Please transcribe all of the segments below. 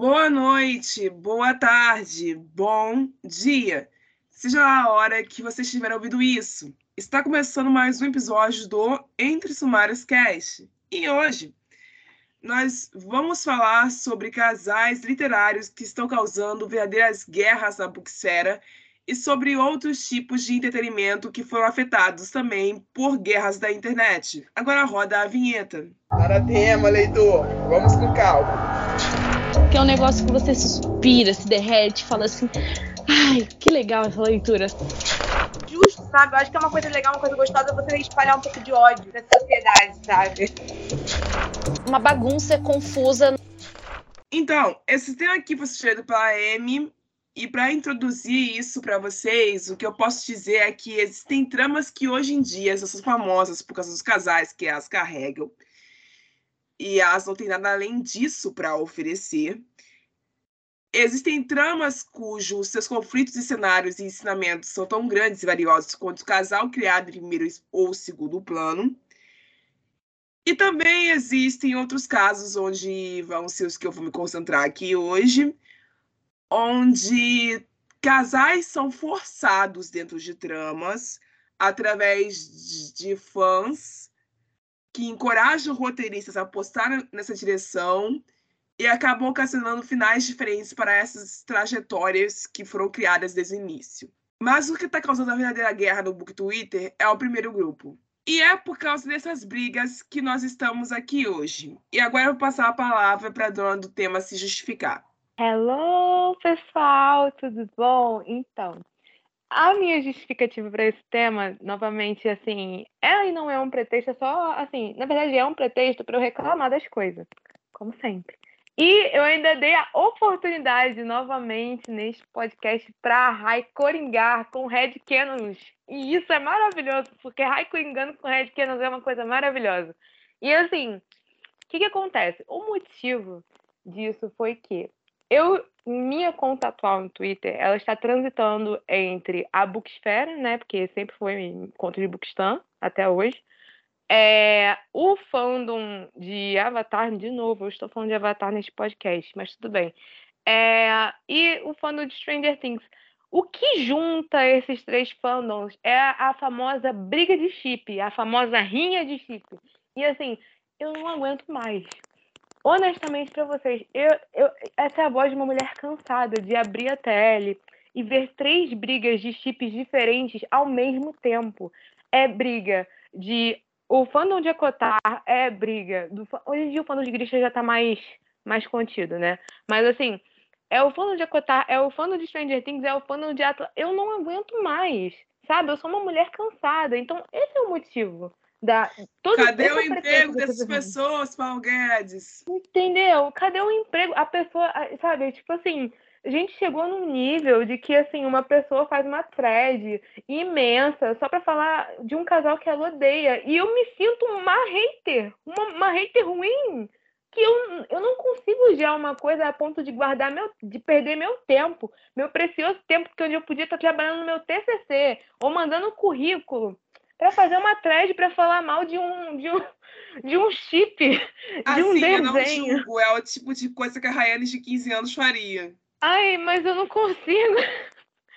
Boa noite, boa tarde, bom dia. Seja a hora que você estiver ouvindo isso. Está começando mais um episódio do Entre Sumários Cast. E hoje nós vamos falar sobre casais literários que estão causando verdadeiras guerras na booksfera e sobre outros tipos de entretenimento que foram afetados também por guerras da internet. Agora roda a vinheta. Para tema, leitor. Vamos com calma que é um negócio que você suspira, se derrete, fala assim: ai, que legal essa leitura. Justo, sabe? Eu acho que é uma coisa legal, uma coisa gostosa você espalhar um pouco de ódio na sociedade, sabe? Uma bagunça confusa. Então, esse tema aqui foi sugerido pela Amy. E para introduzir isso para vocês, o que eu posso dizer é que existem tramas que hoje em dia são famosas por causa dos casais que as carregam e elas não têm nada além disso para oferecer. Existem tramas cujos seus conflitos e cenários e ensinamentos são tão grandes e valiosos quanto o casal criado em primeiro ou segundo plano. E também existem outros casos onde vão ser os que eu vou me concentrar aqui hoje, onde casais são forçados dentro de tramas através de fãs que encorajam roteiristas a apostar nessa direção e acabam ocasionando finais diferentes para essas trajetórias que foram criadas desde o início. Mas o que está causando a verdadeira guerra no Book Twitter é o primeiro grupo. E é por causa dessas brigas que nós estamos aqui hoje. E agora eu vou passar a palavra para a dona do tema se justificar. Hello, pessoal, tudo bom? Então, a minha justificativa para esse tema, novamente, assim, é não é um pretexto, é só, assim, na verdade é um pretexto para eu reclamar das coisas, como sempre. E eu ainda dei a oportunidade novamente neste podcast para Rai coringar com Red Canons. E isso é maravilhoso, porque Rai coringando com Red Canons é uma coisa maravilhosa. E assim, o que, que acontece? O motivo disso foi que eu, minha conta atual no Twitter, ela está transitando entre a Booksfera, né? Porque sempre foi conta de Bookstan até hoje. É, o fandom de Avatar, de novo, eu estou falando de Avatar neste podcast, mas tudo bem. É, e o fandom de Stranger Things. O que junta esses três fandoms é a famosa briga de chip, a famosa rinha de chip. E assim, eu não aguento mais honestamente para vocês, eu, eu, essa é a voz de uma mulher cansada de abrir a tele e ver três brigas de chips diferentes ao mesmo tempo. É briga de. O fandom de Acotar é briga. Do, hoje em dia o fandom de Grisha já tá mais, mais contido, né? Mas assim, é o fandom de Acotar, é o fandom de Stranger Things, é o fandom de Atlas. Eu não aguento mais, sabe? Eu sou uma mulher cansada. Então, esse é o motivo. Da, Cadê o emprego dessas pessoas, Paulo Guedes? Entendeu? Cadê o emprego? A pessoa, sabe, tipo assim, a gente chegou num nível de que assim uma pessoa faz uma thread imensa só para falar de um casal que ela odeia e eu me sinto uma hater, uma, uma hater ruim que eu, eu não consigo já uma coisa a ponto de guardar meu de perder meu tempo, meu precioso tempo que eu podia estar trabalhando no meu TCC ou mandando currículo para fazer uma thread para falar mal de um, de um, de um chip, de assim, um desenho. Eu não julgo, é o tipo de coisa que a Rayane de 15 anos faria. Ai, mas eu não consigo.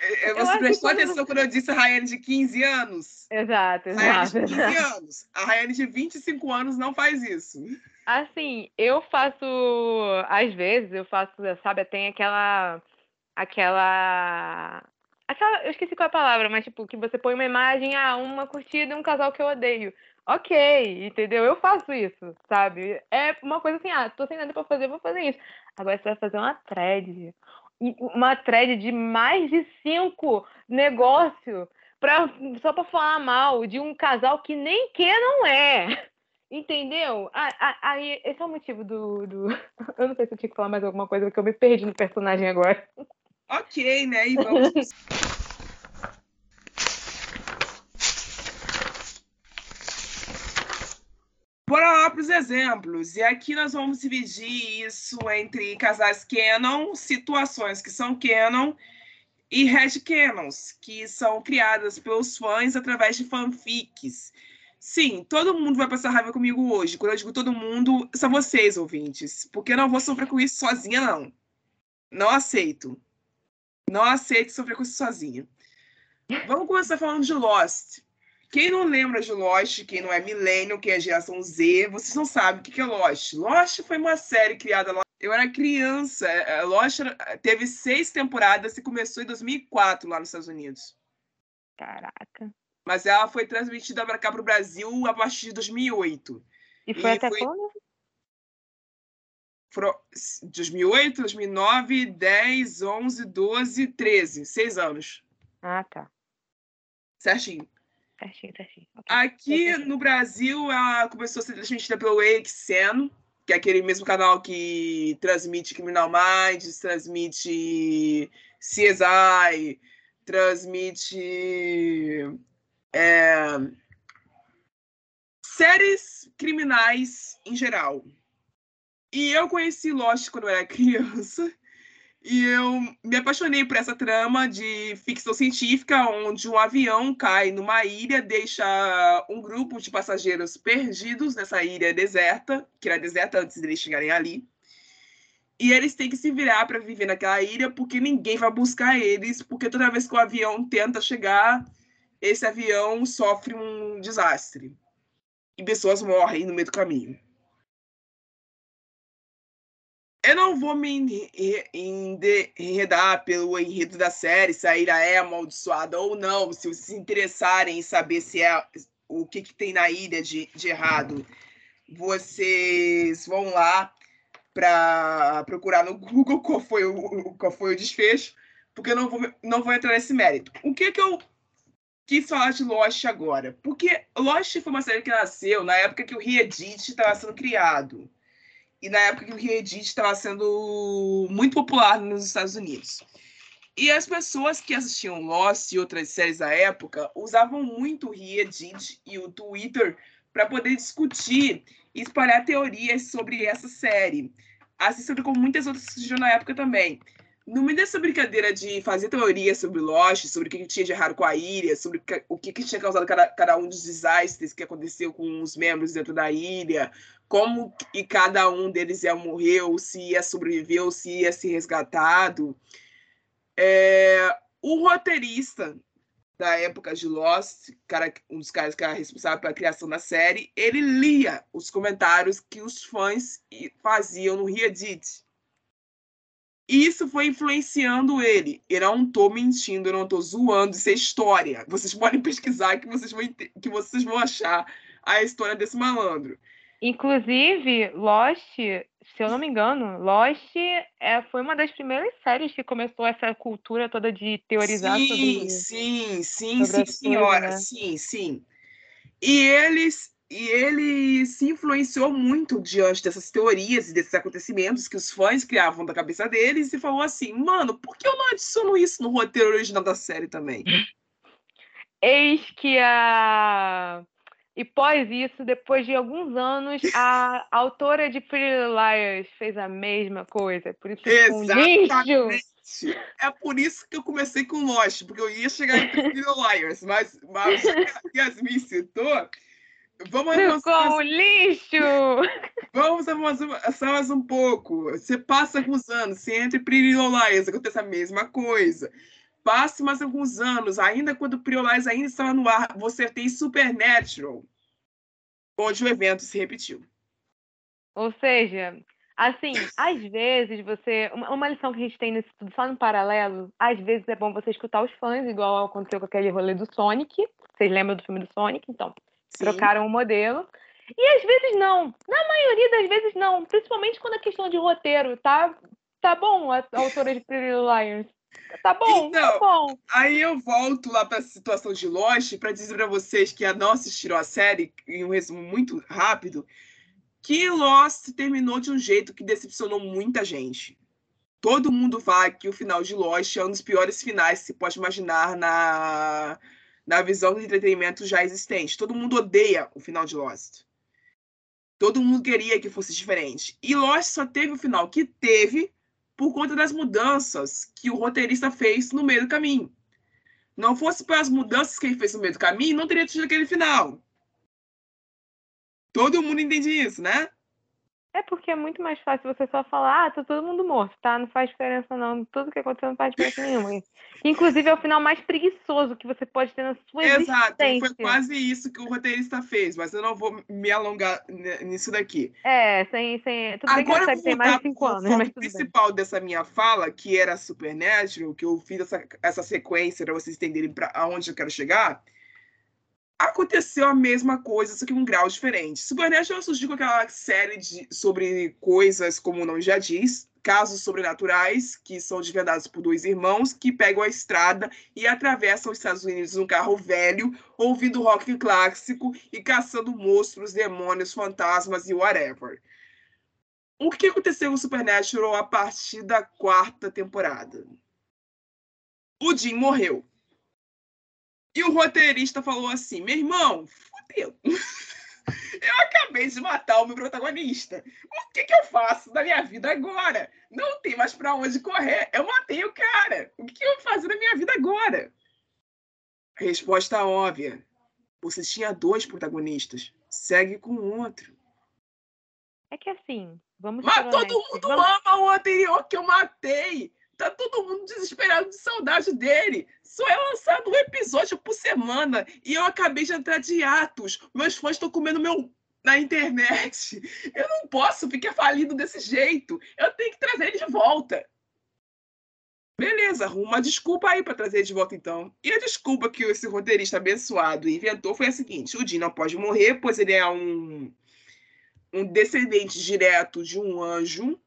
É, é, você prestou atenção quando... quando eu disse a Rayane de 15 anos? Exato, exato. Rayane de 15 exato. anos. A Rayane de 25 anos não faz isso. Assim, eu faço. Às vezes, eu faço, sabe, tem aquela. Aquela Aquela, eu esqueci qual é a palavra, mas tipo, que você põe uma imagem, ah, uma curtida um casal que eu odeio. Ok, entendeu? Eu faço isso, sabe? É uma coisa assim, ah, tô sem nada pra fazer, vou fazer isso. Agora você vai fazer uma thread. Uma thread de mais de cinco negócios pra, só pra falar mal de um casal que nem que não é. Entendeu? Aí, esse é o motivo do, do. Eu não sei se eu tinha que falar mais alguma coisa, porque eu me perdi no personagem agora. Ok, né? E vamos. Bora lá para os exemplos. E aqui nós vamos dividir isso entre casais canon, situações que são canon, e red canons, que são criadas pelos fãs através de fanfics. Sim, todo mundo vai passar raiva comigo hoje. Quando eu digo todo mundo, são vocês, ouvintes. Porque eu não vou sofrer com isso sozinha, não. Não aceito. Não aceito sofrer com isso sozinha. Vamos começar falando de Lost. Quem não lembra de Lost, quem não é milênio, quem é geração Z, vocês não sabem o que é Lost. Lost foi uma série criada lá. Eu era criança. É, Lost teve seis temporadas e começou em 2004 lá nos Estados Unidos. Caraca. Mas ela foi transmitida para cá para o Brasil a partir de 2008. E foi e até foi... quando? 2008, 2009, 10, 11, 12, 13. Seis anos. Ah, tá. Certinho. Certinho, certinho. Okay. Aqui no Brasil, ela começou a ser transmitida pelo AXN, que é aquele mesmo canal que transmite Criminal Minds, transmite CSI, transmite é, séries criminais em geral. E eu conheci Lost quando eu era criança. E eu me apaixonei por essa trama de ficção científica, onde um avião cai numa ilha, deixa um grupo de passageiros perdidos nessa ilha deserta, que era deserta antes deles chegarem ali. E eles têm que se virar para viver naquela ilha, porque ninguém vai buscar eles, porque toda vez que o avião tenta chegar, esse avião sofre um desastre. E pessoas morrem no meio do caminho. Eu não vou me enredar pelo enredo da série, se a Ira é amaldiçoada ou não. Se vocês se interessarem em saber se é o que, que tem na ilha de, de errado, vocês vão lá para procurar no Google qual foi o, qual foi o desfecho, porque eu não vou, não vou entrar nesse mérito. O que, que eu quis falar de Lost agora? Porque Lost foi uma série que nasceu na época que o Reddit estava sendo criado e na época que o Reddit estava sendo muito popular nos Estados Unidos. E as pessoas que assistiam Lost e outras séries da época usavam muito o Reddit e o Twitter para poder discutir e espalhar teorias sobre essa série, assim como muitas outras surgiram na época também. No meio dessa brincadeira de fazer teorias sobre Lost, sobre o que tinha de errado com a ilha, sobre o que tinha causado cada, cada um dos desastres que aconteceu com os membros dentro da ilha, como e cada um deles ia morrer, ou se ia sobreviver, ou se ia ser resgatado. É, o roteirista da época de Lost, cara, um dos caras que era responsável pela criação da série, ele lia os comentários que os fãs faziam no Reddit. Isso foi influenciando ele. Eu não tô mentindo, eu não tô zoando, isso é história. Vocês podem pesquisar que vocês vão, que vocês vão achar a história desse malandro. Inclusive, Lost, se eu não me engano, Lost é, foi uma das primeiras séries que começou essa cultura toda de teorizar sim, sobre. Sim, sim, sim, senhora. Né? Sim, sim. E eles. E ele se influenciou muito diante dessas teorias e desses acontecimentos que os fãs criavam da cabeça deles e falou assim: mano, por que eu não adiciono isso no roteiro original da série também? Eis que a e pós isso, depois de alguns anos, a autora de Pretty Liars fez a mesma coisa. Por isso Exatamente. Lixo. É por isso que eu comecei com Lost, porque eu ia chegar em Pretty Liars, mas, mas Yasmin citou, vamos avançar. Com um lixo! Vamos avançar mais um pouco. Você passa alguns anos, você entra em Pretty Liars, acontece a mesma coisa. Passe mais alguns anos, ainda quando o Priolais ainda estava no ar, você tem Supernatural, onde o evento se repetiu. Ou seja, assim, às vezes você. Uma lição que a gente tem nesse tudo só no paralelo, às vezes é bom você escutar os fãs, igual aconteceu com aquele rolê do Sonic. Vocês lembram do filme do Sonic? Então, Sim. trocaram o modelo. E às vezes não. Na maioria das vezes não. Principalmente quando é questão de roteiro, tá? Tá bom a, autora de Pretty Lions. Tá bom, tá então, tá bom. Aí eu volto lá para a situação de Lost para dizer para vocês que não assistiram a série, em um resumo muito rápido, que Lost terminou de um jeito que decepcionou muita gente. Todo mundo fala que o final de Lost é um dos piores finais que se pode imaginar na, na visão do entretenimento já existente. Todo mundo odeia o final de Lost. Todo mundo queria que fosse diferente. E Lost só teve o final que teve por conta das mudanças que o roteirista fez no meio do caminho. Não fosse pelas mudanças que ele fez no meio do caminho, não teria tido aquele final. Todo mundo entende isso, né? É porque é muito mais fácil você só falar, ah, tá todo mundo morto, tá? Não faz diferença não. Tudo que aconteceu não faz diferença nenhuma. Inclusive é o final mais preguiçoso que você pode ter na sua Exato, existência. foi quase isso que o roteirista fez, mas eu não vou me alongar nisso daqui. É, sem, sem... Tudo bem que Agora série vou tem mais de cinco pro anos, foco mas tudo bem. principal dessa minha fala, que era Supernatural, que eu fiz essa, essa sequência para vocês entenderem para aonde eu quero chegar. Aconteceu a mesma coisa, só que um grau diferente. Supernatural surgiu com aquela série de, sobre coisas, como o nome já diz, casos sobrenaturais, que são desvendados por dois irmãos que pegam a estrada e atravessam os Estados Unidos num carro velho, ouvindo rock clássico e caçando monstros, demônios, fantasmas e whatever. O que aconteceu com Supernatural a partir da quarta temporada? O Jim morreu. E o roteirista falou assim: meu irmão, fodeu. Eu acabei de matar o meu protagonista. O que, que eu faço da minha vida agora? Não tem mais pra onde correr. Eu matei o cara. O que, que eu vou fazer da minha vida agora? Resposta óbvia. Você tinha dois protagonistas. Segue com o outro. É que assim, vamos Mas todo honestos, mundo vamos- ama o anterior que eu matei. Tá todo mundo desesperado de saudade dele. Só é lançado um episódio por semana e eu acabei de entrar de atos. Meus fãs estão comendo meu na internet. Eu não posso ficar falido desse jeito. Eu tenho que trazer ele de volta. Beleza, arruma uma desculpa aí para trazer ele de volta então. E a desculpa que esse roteirista abençoado inventou foi a seguinte: o Jim não pode morrer, pois ele é um um descendente direto de um anjo.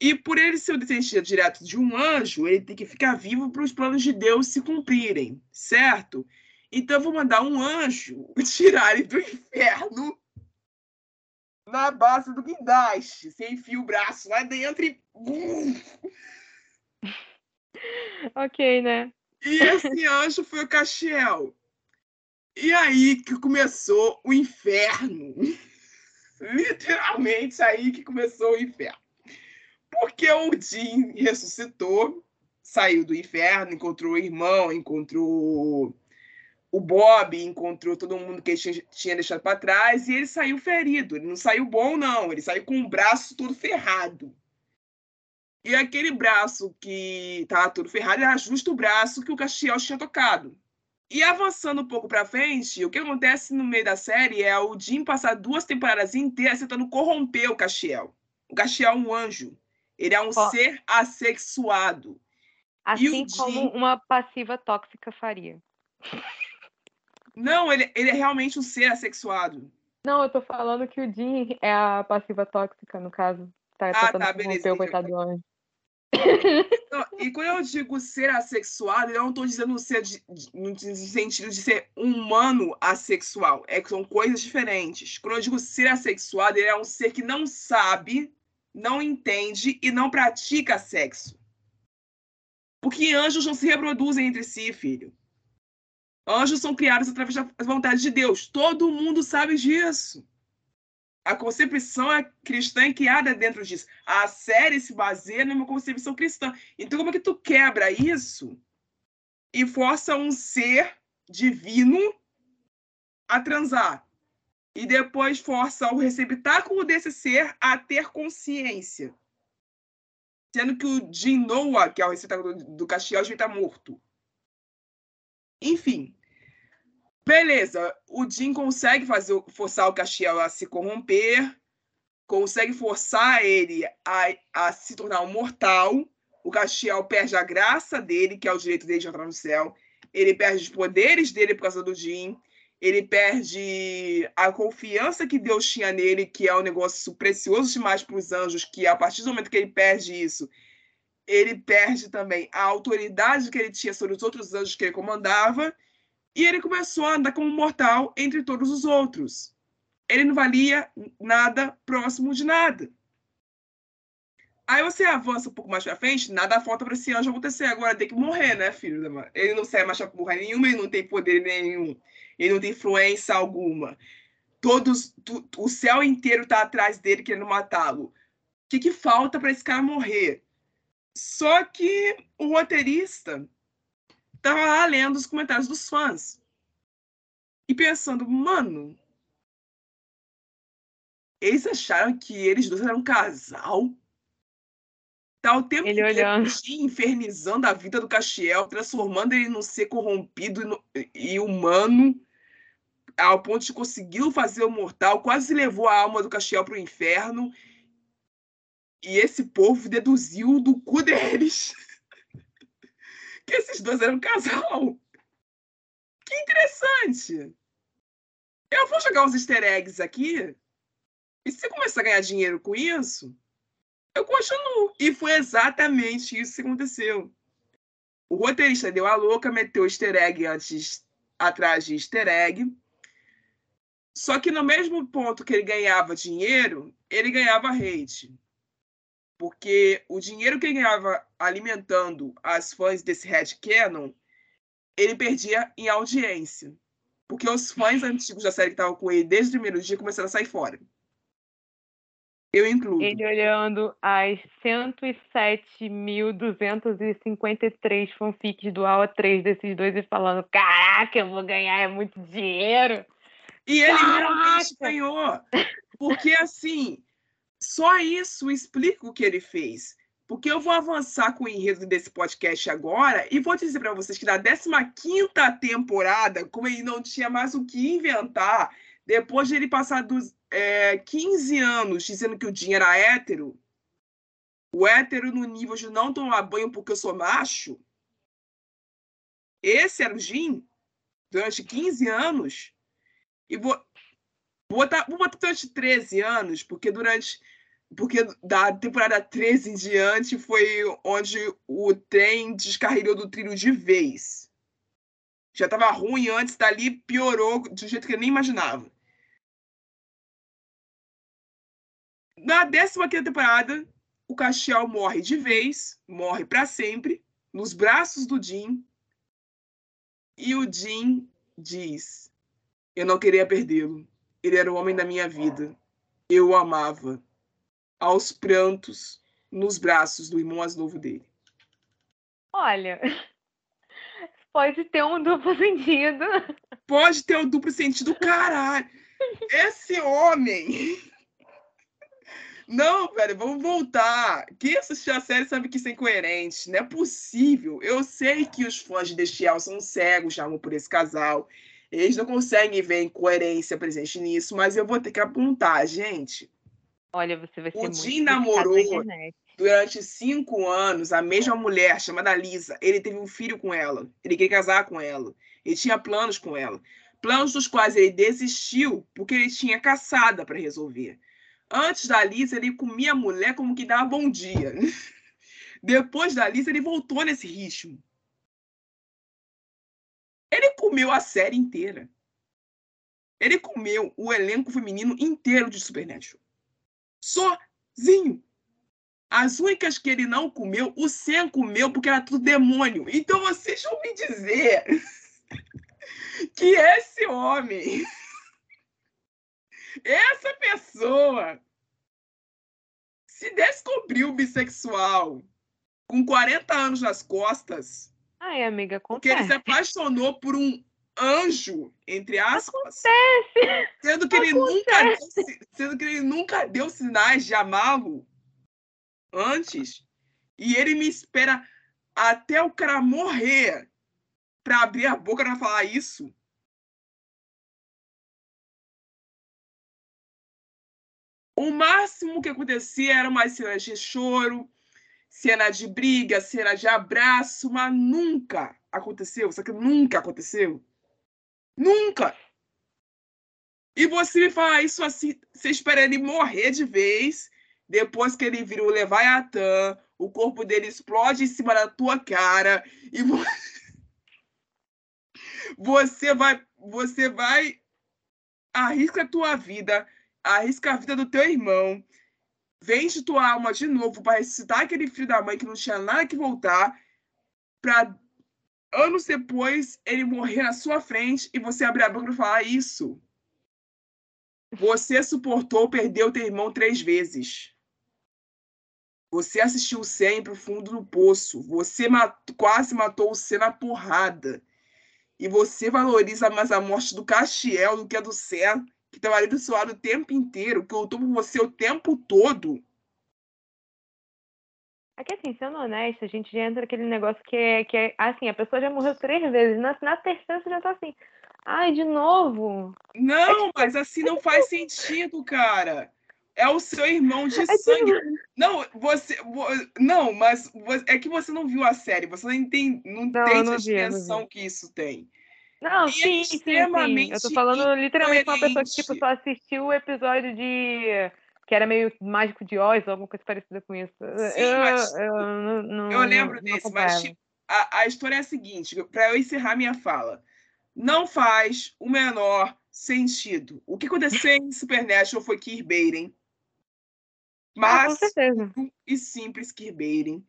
E por ele ser o descendente direto de um anjo, ele tem que ficar vivo para os planos de Deus se cumprirem, certo? Então eu vou mandar um anjo tirar ele do inferno na base do guindaste. Você enfia o braço lá dentro e. Ok, né? E esse anjo foi o Castiel. E aí que começou o inferno. Literalmente aí que começou o inferno. Porque o Jim ressuscitou, saiu do inferno, encontrou o irmão, encontrou o Bob, encontrou todo mundo que ele tinha, tinha deixado para trás e ele saiu ferido. Ele não saiu bom, não. Ele saiu com o braço todo ferrado. E aquele braço que estava todo ferrado era justo o braço que o Castiel tinha tocado. E avançando um pouco para frente, o que acontece no meio da série é o Jim passar duas temporadas inteiras tentando corromper o Castiel. O Castiel é um anjo. Ele é um Ó. ser assexuado. Assim como uma passiva tóxica faria. Não, ele, ele é realmente um ser assexuado. Não, eu tô falando que o Jim é a passiva tóxica, no caso. Tá Ah, tá, beleza, o coitado do anjo. Não, e quando eu digo ser assexuado, eu não estou dizendo ser de- no sentido de ser humano assexual. É que são coisas diferentes. Quando eu digo ser assexuado, ele é um ser que não sabe, não entende e não pratica sexo. Porque anjos não se reproduzem entre si, filho. Anjos são criados através da vontade de Deus. Todo mundo sabe disso. A concepção é cristã e criada dentro disso. A série se baseia numa concepção cristã. Então, como é que tu quebra isso e força um ser divino a transar? E depois força o receptáculo desse ser a ter consciência. Sendo que o Jim Noah, que é o receptáculo do, do Castiel, já está morto. Enfim. Beleza, o Jim consegue fazer, forçar o Castiel a se corromper, consegue forçar ele a, a se tornar um mortal. O Castiel perde a graça dele, que é o direito dele de entrar no céu. Ele perde os poderes dele por causa do Jim. Ele perde a confiança que Deus tinha nele, que é um negócio precioso demais para os anjos, que a partir do momento que ele perde isso, ele perde também a autoridade que ele tinha sobre os outros anjos que ele comandava. E ele começou a andar como mortal entre todos os outros. Ele não valia nada próximo de nada. Aí você avança um pouco mais pra frente, nada falta para esse anjo acontecer. Agora tem que morrer, né, filho? Ele não serve mais pra porra nenhuma, ele não tem poder nenhum, ele não tem influência alguma. Todos, tu- o céu inteiro tá atrás dele querendo matá-lo. O que, que falta para esse cara morrer? Só que o roteirista tava lá lendo os comentários dos fãs. E pensando, mano, Eles acharam que eles dois eram um casal. Tá o tempo Ele olhando. infernizando a vida do Castiel, transformando ele num ser corrompido e no- e humano, ao ponto de conseguir fazer o mortal, quase levou a alma do Castiel para o inferno. E esse povo deduziu do cu deles que esses dois eram um casal. Que interessante! Eu vou jogar uns easter eggs aqui. E se você começar a ganhar dinheiro com isso, eu continuo. E foi exatamente isso que aconteceu. O roteirista deu a louca, meteu easter egg antes, atrás de easter egg. Só que no mesmo ponto que ele ganhava dinheiro, ele ganhava hate. Porque o dinheiro que ele ganhava alimentando as fãs desse headcanon, ele perdia em audiência. Porque os fãs antigos da série que estavam com ele desde o primeiro dia começaram a sair fora. Eu incluo. Ele olhando as 107.253 fanfics do AO3 desses dois e falando: Caraca, eu vou ganhar, é muito dinheiro. E ele Caraca! realmente ganhou. Porque, assim, só isso explica o que ele fez. Porque eu vou avançar com o enredo desse podcast agora e vou dizer para vocês que na 15ª temporada, como ele não tinha mais o que inventar, depois de ele passar dos é, 15 anos dizendo que o Jim era hétero, o hétero no nível de não tomar banho porque eu sou macho, esse era o Jim, durante 15 anos, e vou, vou botar, vou botar durante 13 anos, porque durante. Porque da temporada 13 em diante foi onde o trem descarrilhou do trilho de vez. Já estava ruim antes, dali piorou um jeito que eu nem imaginava. Na 15 temporada, o Castiel morre de vez, morre para sempre, nos braços do Jim. E o Jim diz: Eu não queria perdê-lo. Ele era o homem da minha vida. Eu o amava. Aos prantos, nos braços do irmão mais novo dele. Olha, pode ter um duplo sentido. Pode ter um duplo sentido, caralho. Esse homem. Não, velho, vamos voltar. Quem assistiu a série sabe que isso é incoerente. Não é possível. Eu sei que os fãs de Destiel são cegos amor por esse casal. Eles não conseguem ver incoerência presente nisso, mas eu vou ter que apontar, gente. Olha, você vai ser O muito Jim namorou durante cinco anos a mesma mulher chamada Lisa. Ele teve um filho com ela. Ele queria casar com ela. Ele tinha planos com ela. Planos dos quais ele desistiu porque ele tinha caçada para resolver. Antes da Lisa, ele comia a mulher como que dava bom dia. Depois da Lisa, ele voltou nesse ritmo. Ele comeu a série inteira. Ele comeu o elenco feminino inteiro de Supernatural. Sozinho. As únicas que ele não comeu, o Sam comeu porque era tudo demônio. Então vocês vão me dizer que esse homem, essa pessoa, se descobriu bissexual com 40 anos nas costas, Ai, amiga, porque ele acontece. se apaixonou por um anjo, entre aspas, Acontece. sendo que ele nunca deu, sendo que ele nunca deu sinais de amá-lo antes, e ele me espera até o cara morrer para abrir a boca para falar isso. O máximo que acontecia era umas cenas de choro, cena de briga, cena de abraço, mas nunca aconteceu. Isso aqui nunca aconteceu. Nunca! E você me fala isso assim, você espera ele morrer de vez, depois que ele vira o Leviatã, o corpo dele explode em cima da tua cara, e vo- você vai, você vai, arrisca a tua vida, arrisca a vida do teu irmão, vende tua alma de novo para ressuscitar aquele filho da mãe que não tinha nada que voltar, para anos depois ele morrer na sua frente e você abrir a boca e falar isso. Você suportou perder o teu irmão três vezes. Você assistiu o Sam pro fundo do poço. Você quase matou o Sam na porrada. E você valoriza mais a morte do Castiel do que a do Sam, que teu marido suado o tempo inteiro, que lutou por você o tempo todo. É que assim, sendo honesta, a gente já entra naquele negócio que é, que é assim, a pessoa já morreu três vezes, na, na terceira você já tá assim, ai, de novo. Não, mas assim não faz sentido, cara. É o seu irmão de É sangue. Não, você. vo- Não, mas é que você não viu a série, você não entende, não Não, eu não a eu dimensão que isso tem. Não, E é sim, sim, sim. extremamente Eu tô falando literalmente uma pessoa que tipo, só assistiu o episódio de. que era meio mágico de Oz, alguma coisa parecida com isso. Sim, eu, mas eu, não, não, Eu lembro não desse, mas acompanhava. tipo, a, a história é a seguinte, para eu encerrar minha fala. Não faz o menor sentido. O que aconteceu em Supernatural foi Kirbeirem. Ah, com Mas certeza. puro e simples Kirbeirem.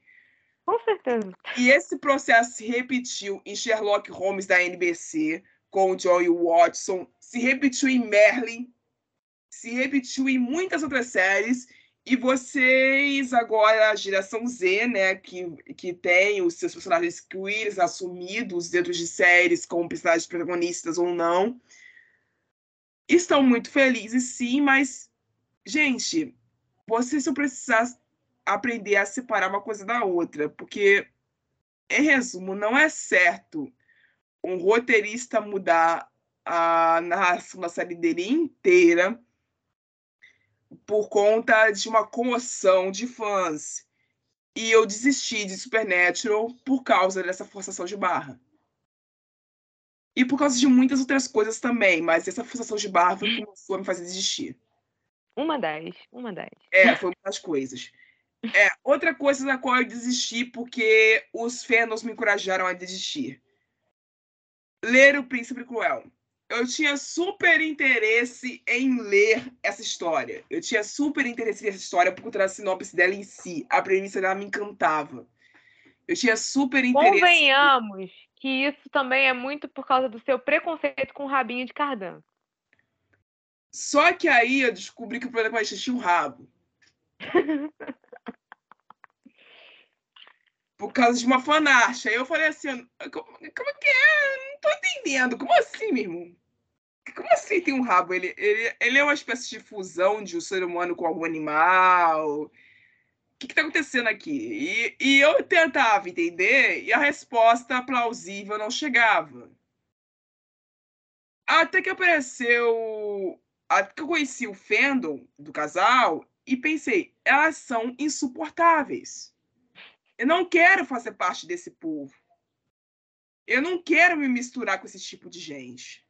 Com certeza. E esse processo se repetiu em Sherlock Holmes da NBC, com Joey Watson, se repetiu em Merlin, se repetiu em muitas outras séries. E vocês, agora, a geração Z, né, que, que tem os seus personagens queers assumidos dentro de séries como personagens protagonistas ou não, estão muito felizes, sim, mas, gente, vocês vão precisar aprender a separar uma coisa da outra, porque, em resumo, não é certo um roteirista mudar a narração da série dele inteira por conta de uma comoção de fãs. E eu desisti de Supernatural por causa dessa forçação de barra. E por causa de muitas outras coisas também, mas essa forçação de barra foi que começou a me fazer desistir. Uma das. Uma das. É, foi uma das coisas. É, outra coisa da qual eu desisti porque os fãs me encorajaram a desistir. Ler O Príncipe Cruel. Eu tinha super interesse em ler essa história. Eu tinha super interesse nessa história por conta da sinopse dela em si. A premissa dela me encantava. Eu tinha super interesse. Convenhamos que isso também é muito por causa do seu preconceito com o rabinho de cardan. Só que aí eu descobri que o protagonista tinha um rabo. Por causa de uma fanart. Aí eu falei assim, como, como que é? Não tô entendendo. Como assim, meu irmão? Como assim tem um rabo? Ele, ele, ele é uma espécie de fusão de um ser humano com algum animal. O que, que tá acontecendo aqui? E, e eu tentava entender e a resposta plausível não chegava. Até que apareceu. Até que eu conheci o fandom do casal e pensei, elas são insuportáveis. Eu não quero fazer parte desse povo. Eu não quero me misturar com esse tipo de gente.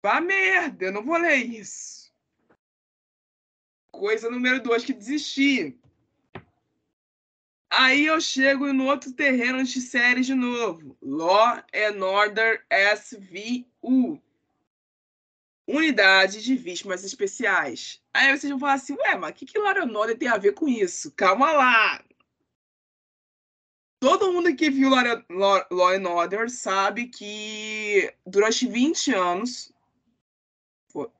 Vá merda, eu não vou ler isso. Coisa número dois que desisti. Aí eu chego no outro terreno de série de novo. Law and Order SVU. Unidade de Vítimas Especiais. Aí vocês vão falar assim, ué, mas o que, que Law and Order tem a ver com isso? Calma lá. Todo mundo que viu Law, Law, and Order sabe que durante 20 anos. Pô,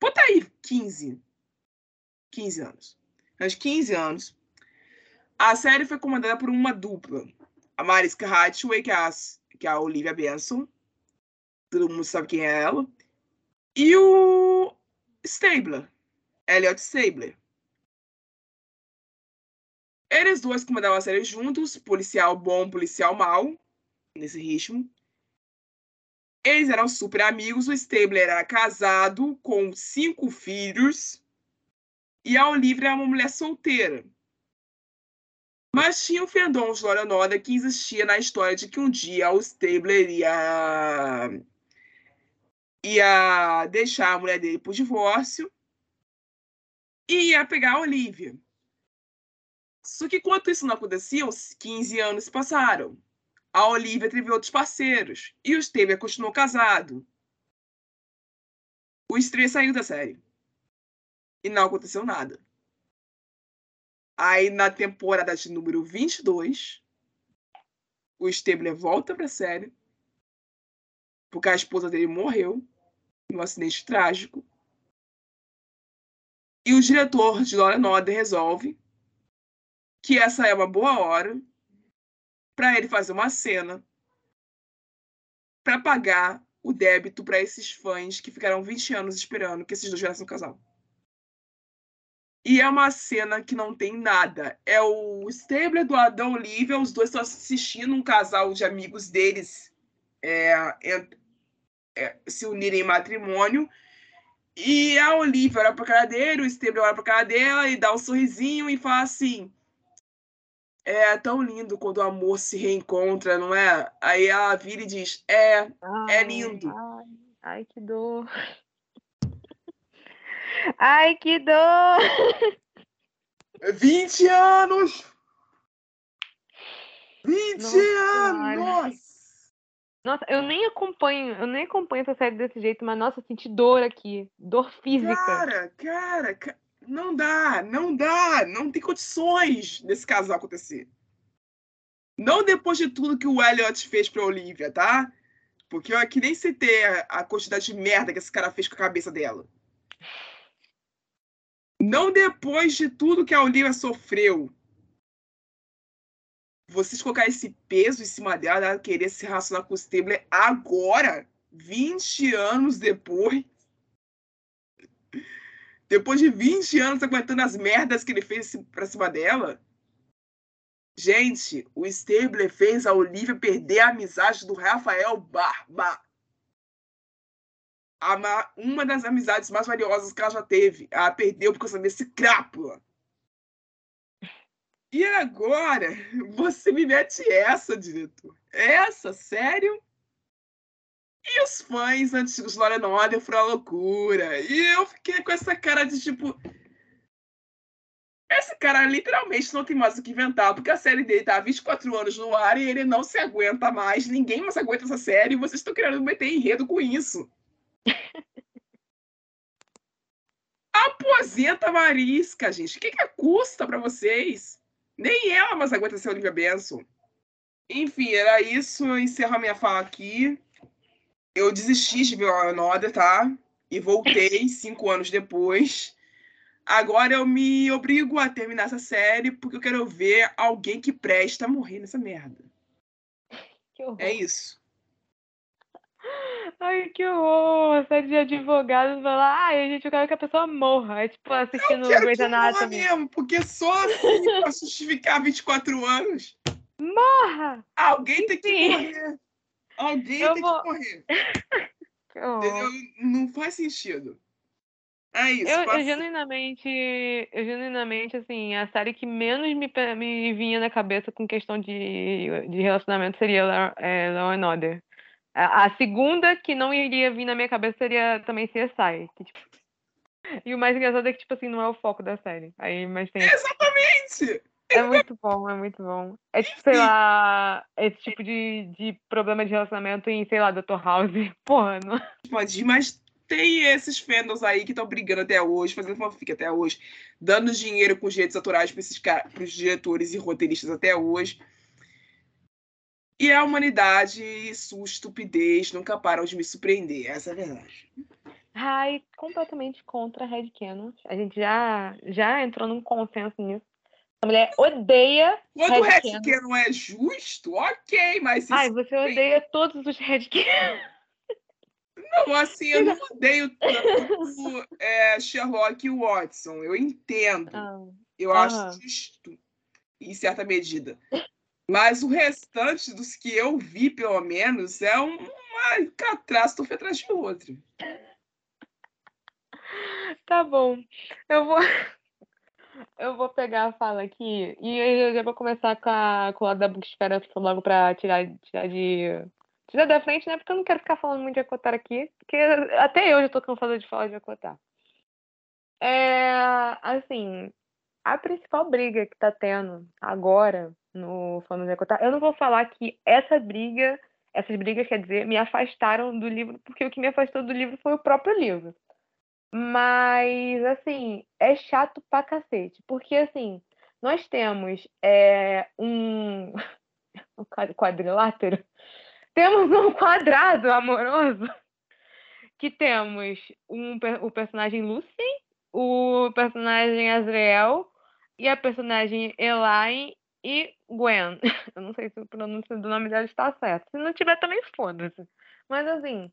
bota aí 15. 15 anos. Durante 15 anos. A série foi comandada por uma dupla. A Mariska Hargitay, que é a, que é a Olivia Benson. Todo mundo sabe quem é ela. E o Stabler. Elliot Stabler. Eles dois comandavam a série juntos, policial bom, policial mau, nesse ritmo. Eles eram super amigos, o Stabler era casado com cinco filhos e a Olivia era uma mulher solteira. Mas tinha o fandom de Laura Noda que existia na história de que um dia o Stabler ia, ia deixar a mulher dele por divórcio e ia pegar a Olivia. Só que enquanto isso não acontecia, uns 15 anos se passaram. A Olivia teve outros parceiros. E o Stabler continuou casado. O Stray saiu da série. E não aconteceu nada. Aí, na temporada de número 22, o Stabler volta pra série. Porque a esposa dele morreu em um acidente trágico. E o diretor de Law and Order resolve que essa é uma boa hora para ele fazer uma cena para pagar o débito para esses fãs que ficaram 20 anos esperando que esses dois virassem um casal. E é uma cena que não tem nada. É o Stabler do Adão Olivia, os dois estão assistindo um casal de amigos deles é, é, é, se unirem em matrimônio. E a Olivia olha pra cara dele, o Stabler olha pra cara dela e dá um sorrisinho e fala assim: É tão lindo quando o amor se reencontra, não é? Aí ela vira e diz: É, Ai, é lindo. Ai, ai, que dor. Ai, que dor. 20 anos! 20 Nossa anos! Nossa, eu nem acompanho, eu nem acompanho essa série desse jeito, mas nossa, eu senti dor aqui, dor física. Cara, cara, ca- não dá, não dá, não tem condições desse casal acontecer. Não depois de tudo que o Elliot fez pra Olivia, tá? Porque eu aqui nem citei a, a quantidade de merda que esse cara fez com a cabeça dela. Não depois de tudo que a Olivia sofreu. Vocês colocar esse peso em cima dela, ela querer se relacionar com o Stabler agora, 20 anos depois. Depois de 20 anos aguentando as merdas que ele fez pra cima dela. Gente, o Stabler fez a Olivia perder a amizade do Rafael Barba. Uma das amizades mais valiosas que ela já teve. Ela perdeu por causa desse crápula. E agora, você me mete essa, diretor? Essa, sério? E os fãs antigos de Law Order foram a loucura. E eu fiquei com essa cara de tipo. Esse cara literalmente não tem mais o que inventar, porque a série dele tá há 24 anos no ar e ele não se aguenta mais. Ninguém mais aguenta essa série e vocês estão querendo meter enredo com isso. Aposenta a Marisca, gente. O que, que custa pra vocês? Nem ela mais aguenta ser Olivia Benson. Enfim, era isso. Eu encerro a minha fala aqui. Eu desisti de ver and Order, tá? E voltei cinco anos depois. Agora eu me obrigo a terminar essa série porque eu quero ver alguém que presta morrer nessa merda. Que horror. É isso. Ai, que horror. Série de advogados vai lá, ai, gente, eu quero que a pessoa morra. É tipo assistindo Quero Grey's que Anatomy. mesmo, porque só assim pra justificar 24 anos. Morra! Alguém tem que morrer. Alguém Eu tem vou- que morrer. Entendeu? Não faz sentido. É isso. Eu, eu genuinamente, eu genuinamente, assim, a série que menos me, me vinha na cabeça com questão de, de relacionamento seria Law, é, Law and Order. A, a segunda que não iria vir na minha cabeça seria também CSI. que, tipo, E o mais engraçado é que, tipo assim, não é o foco da série. Aí, mas tem. Exatamente! É muito bom, é muito bom. É tipo, sei lá, esse tipo de, de problema de relacionamento em, sei lá, Dr. House. Porra, não. Pode ir, mas tem esses fandoms aí que estão brigando até hoje, fazendo fanfic até hoje, dando dinheiro com os direitos autorais para esses caras, para os diretores e roteiristas até hoje. E a humanidade e sua estupidez nunca param de me surpreender, essa é a verdade. Ai, completamente contra a Red Canon. A gente já, já entrou num consenso nisso. A mulher odeia. Quando o Red Red Canon. Canon é justo, ok, mas Ai, você odeia todos os Red não, assim, eu não odeio tanto é, Sherlock e Watson, eu entendo. Ah, Eu Aham. acho justo, em certa medida. Mas o restante dos que eu vi, pelo menos, é um- uma catástrofe atrás de outra. tá bom. Eu vou. Eu vou pegar a fala aqui e eu já vou começar com, a, com o lado da Booksfera logo pra tirar, tirar de. Tirar da frente, né? Porque eu não quero ficar falando muito de Acotar aqui. Porque até eu já tô cansada de falar de Acotar. É. Assim. A principal briga que tá tendo agora no Falando de Acotar, eu não vou falar que essa briga, essas brigas, quer dizer, me afastaram do livro, porque o que me afastou do livro foi o próprio livro. Mas, assim, é chato pra cacete. Porque, assim, nós temos é, um, um quad- quadrilátero. Temos um quadrado amoroso que temos um, o personagem Lucien, o personagem Azrael e a personagem Elaine e Gwen. Eu não sei se o pronúncio do nome dela está certo. Se não tiver, também foda-se. Mas assim,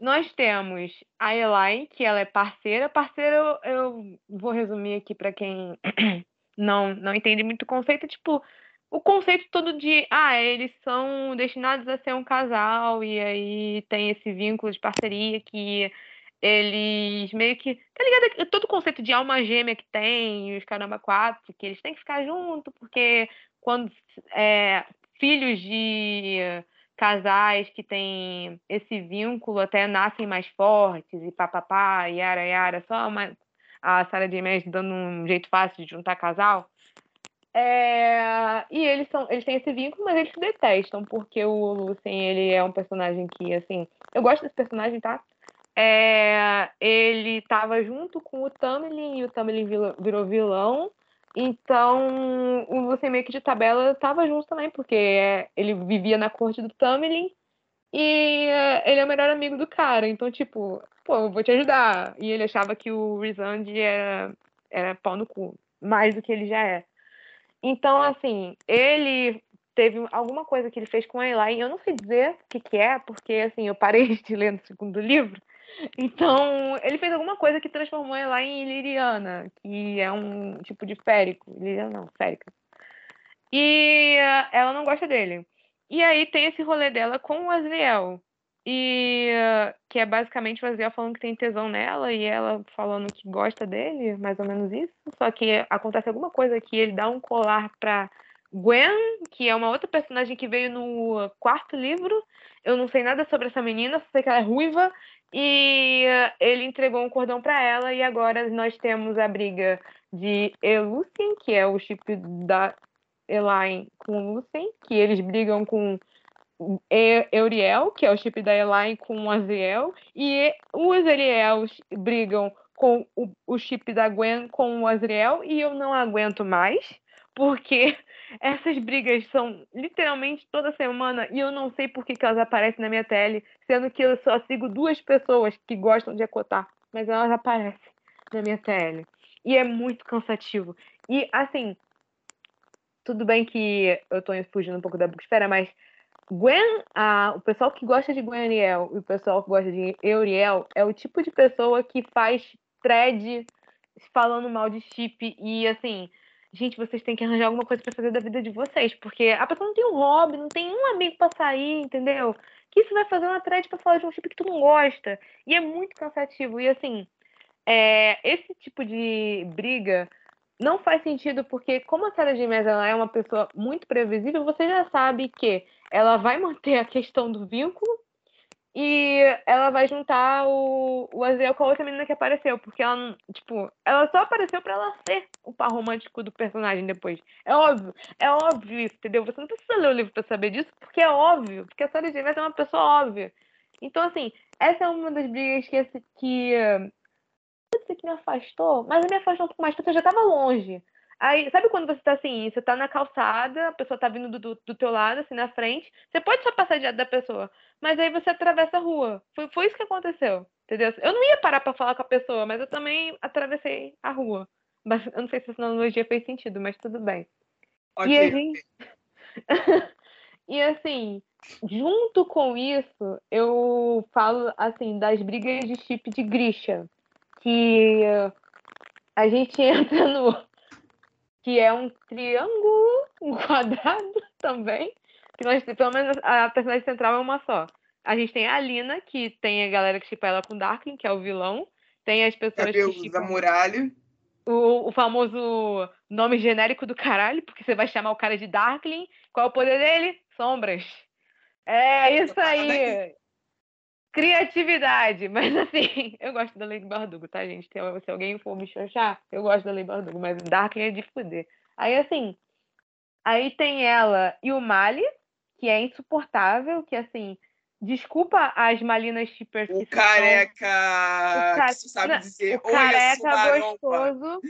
nós temos a Elaine, que ela é parceira. Parceira, eu, eu vou resumir aqui para quem não, não entende muito o conceito. Tipo, o conceito todo de, ah, eles são destinados a ser um casal, e aí tem esse vínculo de parceria que eles meio que. Tá ligado? Todo o conceito de alma gêmea que tem, os caramba quatro, que eles têm que ficar junto, porque quando é, filhos de casais que têm esse vínculo até nascem mais fortes e papapá, yara, yara, só uma, a Sarah J. Maas dando um jeito fácil de juntar casal. É, e eles são, eles têm esse vínculo, mas eles se detestam, porque o Lucien, ele é um personagem que, assim, eu gosto desse personagem, tá? É, ele estava junto com o Tamlin e o Tamlin virou vilão. Então, o Lucien que de tabela estava junto também, porque ele vivia na corte do Tamlin e ele é o melhor amigo do cara. Então, tipo, pô, eu vou te ajudar. E ele achava que o Rizand era, era pau no cu, mais do que ele já é. Então, assim, ele teve alguma coisa que ele fez com a Eli, eu não sei dizer o que, que é, porque, assim, eu parei de ler no segundo livro, então, ele fez alguma coisa que transformou ela em Liriana, que é um tipo de férico. Liriana não, férica. E uh, ela não gosta dele. E aí tem esse rolê dela com o Azriel. E uh, que é basicamente o Azriel falando que tem tesão nela e ela falando que gosta dele, mais ou menos isso. Só que acontece alguma coisa que ele dá um colar pra Gwen, que é uma outra personagem que veio no quarto livro. Eu não sei nada sobre essa menina, só sei que ela é ruiva e ele entregou um cordão para ela e agora nós temos a briga de Elucien, que é o chip da Elaine com Lucien, que eles brigam com Euriel, que é o chip da Elaine com Aziel, e os Ariels brigam com o, o chip da Gwen com o Azriel, e eu não aguento mais porque essas brigas são literalmente toda semana e eu não sei por que, que elas aparecem na minha tele, sendo que eu só sigo duas pessoas que gostam de acotar, mas elas aparecem na minha tele. E é muito cansativo. E assim, tudo bem que eu tô fugindo um pouco da bookesfera, mas Gwen, a, o pessoal que gosta de Gwen Ariel e o pessoal que gosta de Euriel é o tipo de pessoa que faz thread falando mal de chip e assim, gente, vocês têm que arranjar alguma coisa para fazer da vida de vocês, porque a pessoa não tem um hobby, não tem um amigo para sair, entendeu? Que isso vai fazer uma thread para falar de um chip que tu não gosta. E é muito cansativo. E assim, é, esse tipo de briga não faz sentido porque, como a Sarah. Maas, ela é uma pessoa muito previsível, você já sabe que ela vai manter a questão do vínculo e ela vai juntar o, o Aziel com a outra menina que apareceu, porque ela, tipo, ela só apareceu para ela ser o par romântico do personagem depois. É óbvio, é óbvio isso, entendeu? Você não precisa ler o livro para saber disso, porque é óbvio, porque a Sarah J. é uma pessoa óbvia. Então, assim, essa é uma das brigas que, que que me afastou, mas me afastou um pouco mais, porque eu já tava longe. Aí, sabe quando você tá assim, você tá na calçada, a pessoa tá vindo do, do, do teu lado, assim, na frente, você pode só passar diante da pessoa, mas aí você atravessa a rua. Foi, foi isso que aconteceu, entendeu? Eu não ia parar para falar com a pessoa, mas eu também atravessei a rua. Mas eu não sei se essa analogia fez sentido, mas tudo bem. Okay. E, a gente... e assim, junto com isso, eu falo assim das brigas de chip de Grisha, que a gente entra no que é um triângulo, um quadrado também, que nós, pelo menos a personagem central é uma só. A gente tem a Alina, que tem a galera que chipa ela com Darkling, que é o vilão. Tem as pessoas que chipam... da muralha. O, o famoso nome genérico do caralho, porque você vai chamar o cara de Darkling. Qual é o poder dele? Sombras. É isso aí. Criatividade. Mas assim, eu gosto da Lady Bardugo, tá, gente? Se alguém for me xoxar, eu gosto da Lady Bardugo, mas Darkling é de fuder. Aí assim, aí tem ela e o Mali, que é insuportável, que assim, desculpa as malinas shippers o careca, o ca... sabe dizer, o careca gostoso,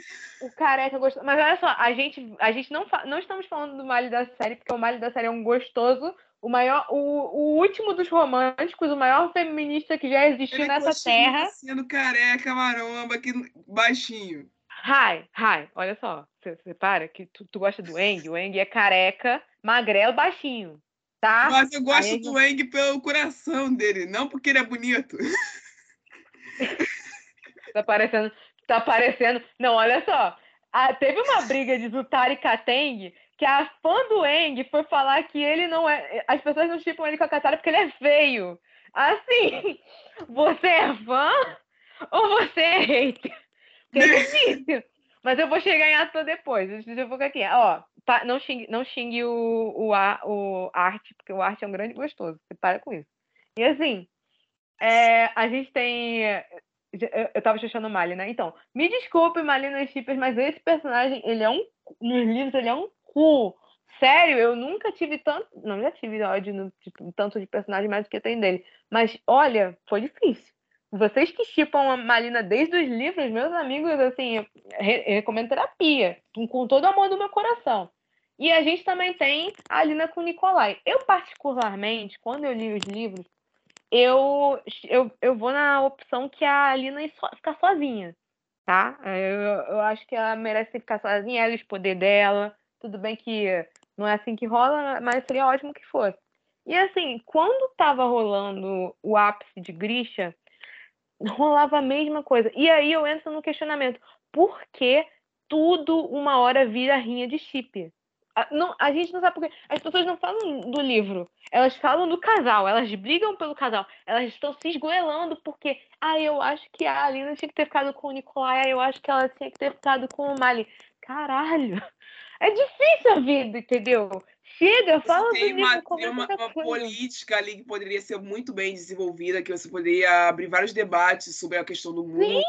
o careca gostoso. Mas olha só, a gente, a gente não, fa... não estamos falando do Mali da série, porque o Mali da série é um gostoso, o maior, o, o último dos românticos, o maior feminista que já existiu Ele nessa terra. sendo careca, maromba, que baixinho. Rai, Rai, olha só, você para que tu, tu gosta do Eng, o Eng é careca, magrelo, baixinho. tá? Mas eu gosto do Eng pelo coração dele, não porque ele é bonito. Tá parecendo. Tá parecendo. Não, olha só. Ah, teve uma briga de Zutari e Kateng que a fã do Eng foi falar que ele não é. As pessoas não chipam ele com a Katara porque ele é feio. Assim, você é fã ou você é hater? Porque é difícil. Mas eu vou chegar em ator depois. Deixa eu focar aqui. Ó, pa- não xingue, não xingue o, o, a- o arte, porque o arte é um grande gostoso. Você para com isso. E assim, é, a gente tem. Eu, eu tava chuchando o Mali, né? Então, me desculpe, Malina Shippers, mas esse personagem, ele é um. Nos livros, ele é um cu. Sério, eu nunca tive tanto. Não, já tive ódio no, tipo, tanto de personagem mais do que tem dele. Mas, olha, foi difícil. Vocês que chipam a Malina desde os livros, meus amigos, assim, recomendo terapia, com, todo o amor do meu coração. E a gente também tem a Alina com o Nicolai. Eu, particularmente, quando eu li os livros, eu, eu, eu vou na opção que a Alina so- ficar sozinha, tá? Eu, eu acho que ela merece ficar sozinha, ela os poder dela. Tudo bem que não é assim que rola, mas seria ótimo que fosse. E assim, quando tava rolando o ápice de Grisha, rolava a mesma coisa. E aí eu entro no questionamento: por que tudo uma hora vira rinha de chip? A, não, a gente não sabe por quê. As pessoas não falam do livro, elas falam do casal, elas brigam pelo casal, elas estão se esgoelando porque, ah, eu acho que a Alina tinha que ter ficado com o Nicolai, eu acho que ela tinha que ter ficado com o Mali. Caralho! É difícil a vida, entendeu? Chega, fala do tem livro, uma, comenta tem uma, uma política ali que poderia ser muito bem desenvolvida, que você poderia abrir vários debates sobre a questão do mundo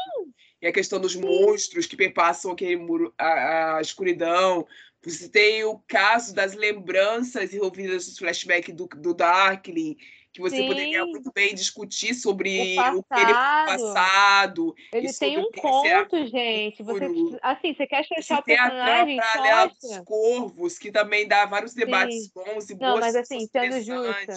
e a questão dos monstros que perpassam aquele muro, a, a escuridão. Você tem o caso das lembranças envolvidas no flashback do, do Darkling, que você Sim. poderia muito bem discutir sobre O o, que ele foi passado. Ele tem um conto, gente. Você, assim, você quer fechar o tem personagem? paralela dos Fecha. corvos, que também dá vários debates bons e Não, boas mas assim, sendo justa.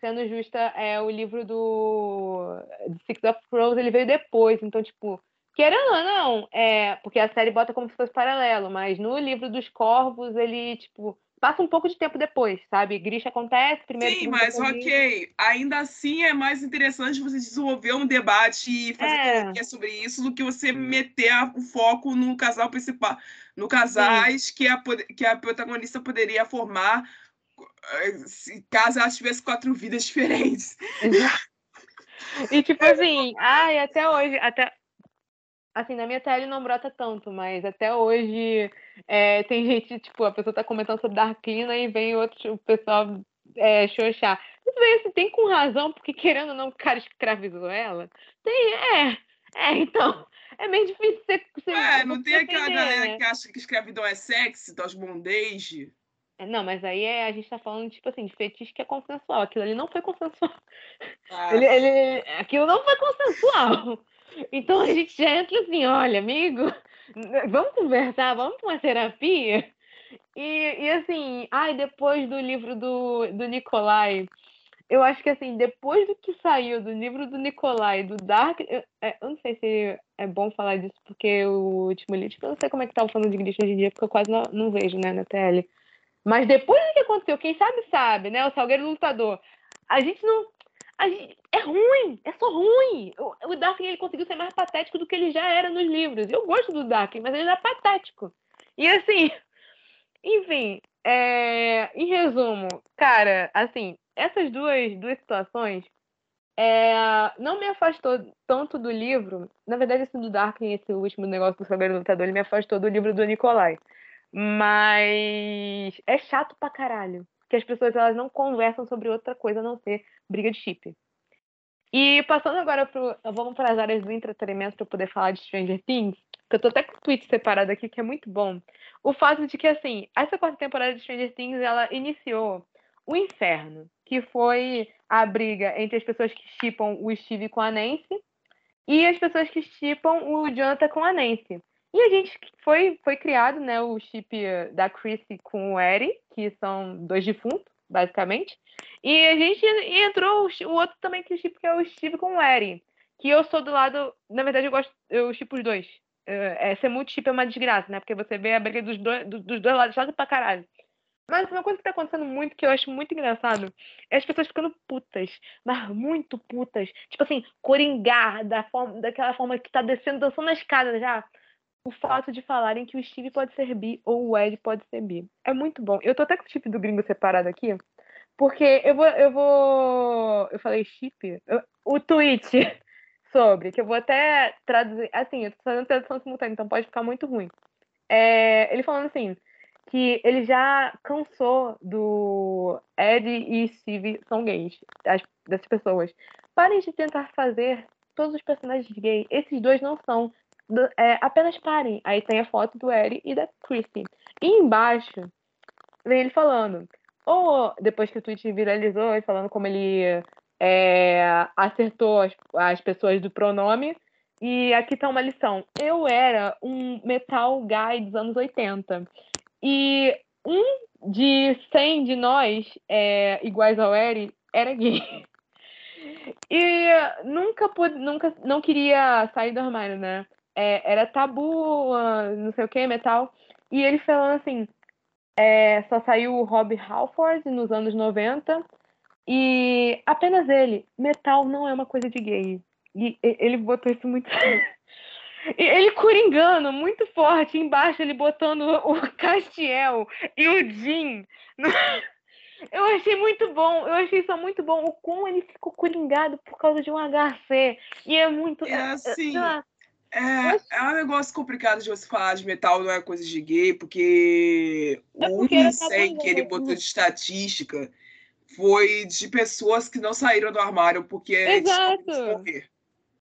Sendo justa, é o livro do do Six of Crows, ele veio depois. Então, tipo, querendo ou não, é, porque a série bota como se fosse paralelo, mas no livro dos corvos, ele, tipo, passa um pouco de tempo depois, sabe? Grisha acontece primeiro. Sim, mas ok. Ainda assim é mais interessante você desenvolver um debate e fazer É. teoria sobre isso do que você meter o foco no casal principal, no casais que a, que a protagonista poderia formar eh, se- caso ela tivesse quatro vidas diferentes. E tipo assim, ai, até hoje, até assim, na minha tela não brota tanto, mas até hoje é, tem gente, tipo, a pessoa tá comentando sobre Darklina e vem outro o pessoal é, xoxar. Tudo bem, assim, tem com razão, porque querendo ou não, o cara escravizou ela. Tem, é, é, então, é meio difícil você. você É, não tem aquela galera né? que acha que escravidão é sexy, dos bondage. É, Não, mas aí é, a gente tá falando, tipo assim, de fetiche que é consensual. Aquilo ali não foi consensual. Ah, Ele, ele, aquilo não foi consensual. Então a gente já entra assim, olha, amigo, vamos conversar, vamos para uma terapia. E, e assim, ai, depois do livro do, do Nicolai, eu acho que assim, depois do que saiu do livro do Nicolai, do Dark, eu, é, eu não sei se é bom falar disso, porque o último livro, eu não sei como é que tá o fã de Grisha hoje em dia, porque eu quase não, não vejo, né, na TL. Mas depois do que aconteceu, quem sabe sabe, né? O Salgueiro Lutador. A gente não. Gente, é ruim, é só ruim. O, o Dark ele conseguiu ser mais patético do que ele já era nos livros. Eu gosto do Dark, mas ele era patético. E assim, enfim, é, em resumo, cara, assim, essas duas, duas situações é, não me afastou tanto do livro. Na verdade, esse do Dark, esse último negócio do Salgueiro Lutador, ele me afastou do livro do Nicolai. Mas é chato pra caralho. Porque as pessoas elas não conversam sobre outra coisa a não ser briga de chip. E passando agora pro. Vamos para as áreas do entretenimento para poder falar de Stranger Things. Que eu tô até com o tweet separado aqui, que é muito bom. O fato de que, assim, essa quarta temporada de Stranger Things, ela iniciou o inferno, que foi a briga entre as pessoas que chipam o Steve com a Nancy e as pessoas que chipam o Jonathan com a Nancy. E a gente foi, foi criado, né, o chip da Chrissy com o Eri, que são dois defuntos, basicamente. E a gente e entrou o, o outro também que o chip que é o Steve com o Eri. Que eu sou do lado. Na verdade, eu gosto. Eu chipo os dois. É, é, ser muito chip é uma desgraça, né? Porque você vê a briga dos dois, do- dos dois lados chato pra caralho. Mas uma coisa que tá acontecendo muito, que eu acho muito engraçado, é as pessoas ficando putas, mas muito putas. Tipo assim, coringar da forma, daquela forma que tá descendo, dançando na escada já. O fato de falarem que o Steve pode ser bi ou o Ed pode ser bi. É muito bom. Eu tô até com o chip do gringo separado aqui, porque eu vou. Eu vou. Eu falei chip? Eu- o tweet sobre, que eu vou até traduzir. Assim, eu tô fazendo tradução simultânea, então pode ficar muito ruim. É, ele falando assim, que ele já cansou do Ed e Steve são gays, das, pessoas. Parem de tentar fazer todos os personagens gays. Esses dois não são. É, apenas parem. Aí tem a foto do Ed e da Chrissy. E embaixo vem ele falando. Ou depois que o tweet viralizou, ele falando como ele é, acertou as, as pessoas do pronome. E aqui tá uma lição. Eu era um metal guy dos anos 80. E um de 100 de nós, é, iguais ao Eri, era gay. E nunca, pude, nunca não queria sair do armário, né? É, era tabu, ah, não sei o que, metal. E ele falando assim, é, só saiu o Rob Halford nos anos 90. E apenas ele, metal não é uma coisa de gay. E ele botou isso muito. E ele coringando muito forte, embaixo ele botando o Castiel e o Jim. Eu achei muito bom, eu achei isso muito bom, o como ele ficou coringado por causa de um HC. E é muito. É assim, lá, É, é um negócio complicado de você falar de metal, não é coisa de gay, porque É o porque 1 em era 100 que ele tabu, botou de estatística foi de pessoas que não saíram do armário porque Exato.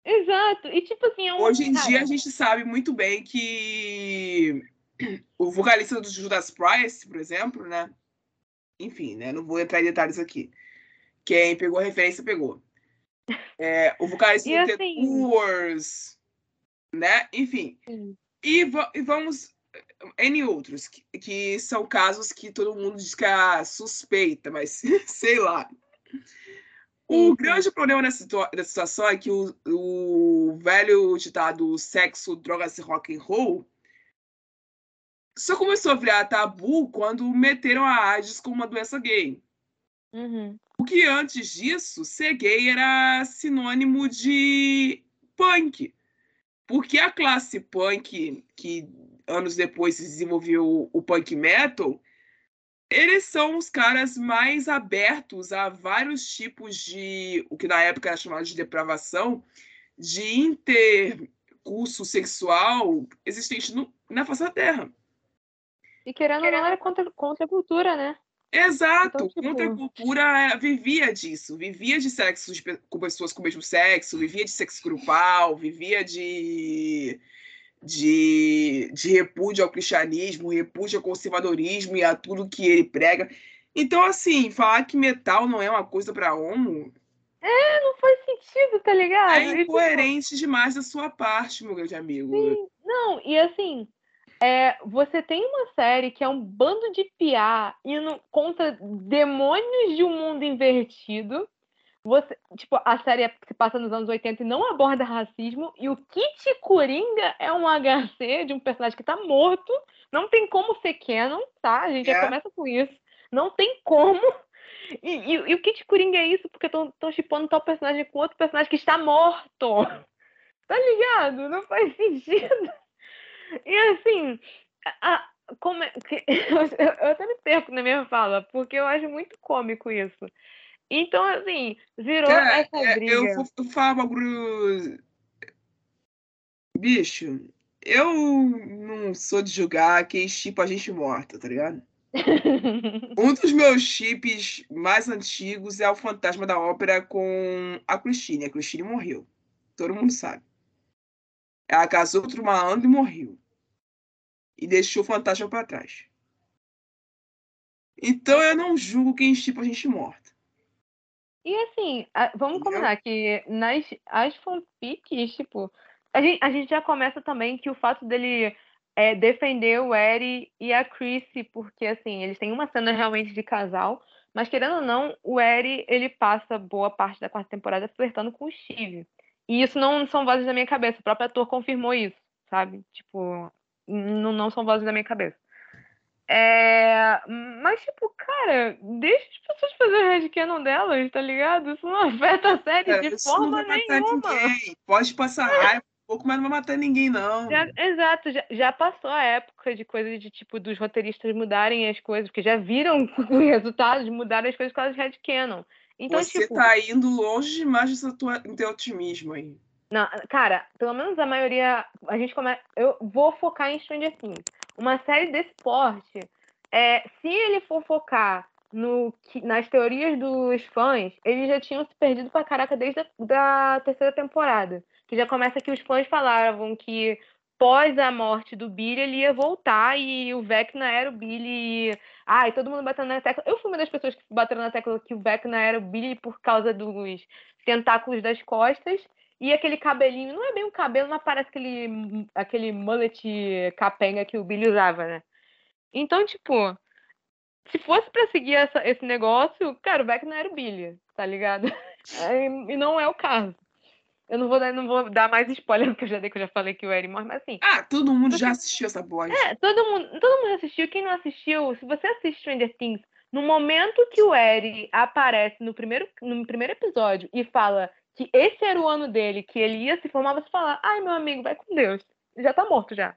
Exato. E tipo assim, é um. Hoje em cara, dia a gente sabe muito bem que o vocalista do Judas Priest, por exemplo, né? Enfim, né? Não vou entrar em detalhes aqui. Quem pegou a referência pegou. É, o vocalista do The assim- Tours, né? Enfim. E, va- e vamos. N outros, que, que são casos que todo mundo diz que é suspeita, mas sei lá. O Uhum. grande problema nessa situação é que o, o velho ditado sexo, drogas e rock and roll só começou a virar tabu quando meteram a AIDS como uma doença gay. Uhum. Porque antes disso, ser gay era sinônimo de punk. Porque a classe punk, que anos depois se desenvolveu o punk metal, eles são os caras mais abertos a vários tipos de, o que na época era chamado de depravação, de intercurso sexual existente no- na face da Terra. E querendo ou não, era contra, contra a cultura, né? Exato, Então, tipo- contra a cultura vivia disso, vivia de sexo de com pessoas com o mesmo sexo, vivia de sexo grupal, vivia de, de, de repúdio ao cristianismo, repúdio ao conservadorismo e a tudo que ele prega. Então, assim, falar que metal não é uma coisa para homo Não faz sentido, tá ligado? é tipo, incoerente demais da sua parte, meu grande amigo. Não, e assim, é, você tem uma série que é um bando de piá indo contra demônios de um mundo invertido. Você, tipo, a série é- se passa nos anos 80 e não aborda racismo. E o Kit Coringa é um HC de um personagem que tá morto. Não tem como ser canon, tá? A gente já É. começa com isso. Não tem como. E, e- e o Kit Coringa é isso porque estão chipando tal personagem com outro personagem que está morto. Tá ligado? Não faz sentido. E assim, a- como é que- eu, eu até me perco na minha fala, porque eu acho muito cômico isso. Então, assim, virou Cara, essa é, briga. eu vou eu vou falar um bagulho. Bicho, eu não sou de julgar quem chipa a gente morta, tá ligado? Um dos meus chips mais antigos é o Fantasma da Ópera com a Christine. A Christine morreu. Todo mundo sabe. Ela casou uma Malandro e morreu. E deixou o fantasma pra trás. Então eu não julgo quem chipa a gente morta. E assim, vamos combinar que nas as fanfics, tipo, a gente, a gente já começa também que o fato dele é, defender o Eri e a Chrissy, porque assim, eles têm uma cena realmente de casal, mas querendo ou não, o Eri, ele passa boa parte da quarta temporada flertando com o Steve. E isso não são vozes da minha cabeça, o próprio ator confirmou isso, sabe? Tipo, não, não são vozes da minha cabeça. É, mas, tipo, cara, deixa as pessoas fazerem o headcanon delas, tá ligado? Isso não afeta a série É, de forma nenhuma. Pode passar raiva um pouco, mas não vai matar ninguém, não. Já- exato, já, já passou a época de coisa de tipo dos roteiristas mudarem as coisas, porque já viram o resultado de mudar as coisas por causa de headcanon. Então, Você tipo, tá indo longe demais desse tua, teu otimismo aí. Não, cara, pelo menos a maioria. A gente começa. Eu vou focar em Stranger Things. Uma série desse porte, é, se ele for focar no, nas teorias dos fãs, eles já tinham se perdido pra caraca desde a da terceira temporada. Que já começa que os fãs falavam que pós a morte do Billy, ele ia voltar e o Vecna era o Billy. E... Ai, todo mundo batendo na tecla. Eu fui uma das pessoas que bateram na tecla que o Vecna era o Billy por causa dos tentáculos das costas. E aquele cabelinho, não é bem um cabelo, mas parece aquele, aquele mullet capenga que o Billy usava, né? Então, tipo, se fosse pra seguir essa- esse negócio, cara, o Vecna era o Billy, tá ligado? E não é o caso. Eu não vou dar, não vou dar mais spoiler, porque eu já dei que eu já falei que o Eri morre, mas assim. Ah, todo mundo já assistiu essa bosta. É, todo mundo, todo mundo assistiu. Quem não assistiu, se você assiste Stranger Things, no momento que o Eri aparece no primeiro, no primeiro episódio e fala que esse era o ano dele, que ele ia se formar, você fala, ai, meu amigo, vai com Deus. Já tá morto já.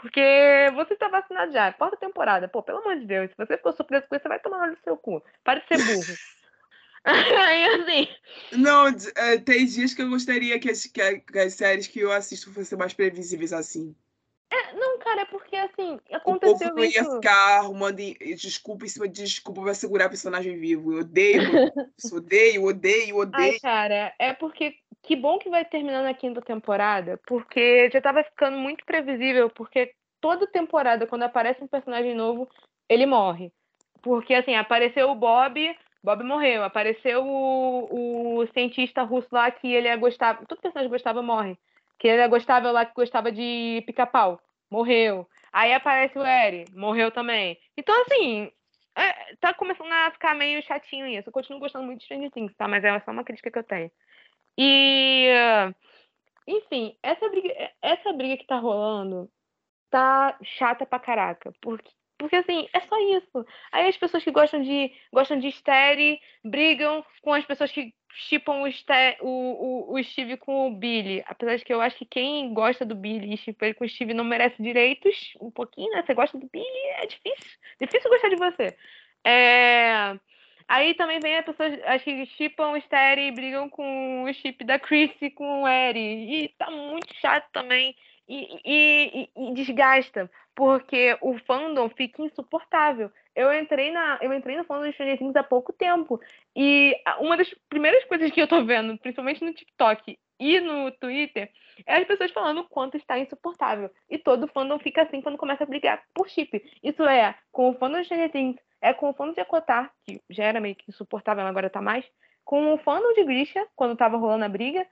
Porque você tá vacinado já, quarta temporada. Pô, pelo amor de Deus, se você ficou surpreso com isso, você vai tomar no seu cu. Para de ser burro. Aí, assim, Não, é, tem dias que eu gostaria que as, que a- as séries que eu assisto fossem mais previsíveis assim. não, cara, é porque, assim, O povo aconteceu não ia isso. ficar arrumando em- desculpa em cima de desculpa pra segurar o personagem vivo. Eu odeio isso, odeio, odeio, odeio. Ai, cara, é porque que bom que vai terminar na quinta temporada, porque já tava ficando muito previsível, porque toda temporada, quando aparece um personagem novo, ele morre. Porque, assim, apareceu o Bob, Bob morreu. Apareceu o, o cientista russo lá que ele gostava, todo personagem gostava, morre. Que ele gostava lá, que gostava de pica-pau, morreu. Aí aparece o Eri, morreu também. Então, assim, é, tá começando a ficar meio chatinho isso. Eu continuo gostando muito de Stranger Things, tá? Mas é só uma crítica que eu tenho. E, enfim, essa briga, essa briga que tá rolando tá chata pra caraca. Porque, porque assim, é só isso. Aí as pessoas que gostam de gostam de Steri brigam com as pessoas que chipam o, o, o, o Steve com o Billy. Apesar de que eu acho que quem gosta do Billy e chipa ele com o Steve não merece direitos. Um pouquinho, né? Você gosta do Billy, é difícil. Difícil gostar de você. É... Aí também vem as pessoas as que chipam o Steri e brigam com o chip da Chrissy com o Eri. E tá muito chato também. E, e, e- desgasta, porque o fandom fica insuportável. Eu entrei, na, eu entrei no fandom de Stranger Things há pouco tempo. E uma das primeiras coisas que eu tô vendo, principalmente no TikTok e no Twitter, é as pessoas falando o quanto está insuportável. E todo fandom fica assim quando começa a brigar por chip. Isso é com o fandom de Stranger Things, é com o fandom de Akotar, que já era meio que insuportável, agora tá mais. Com o fandom de Grisha, quando tava rolando a briga.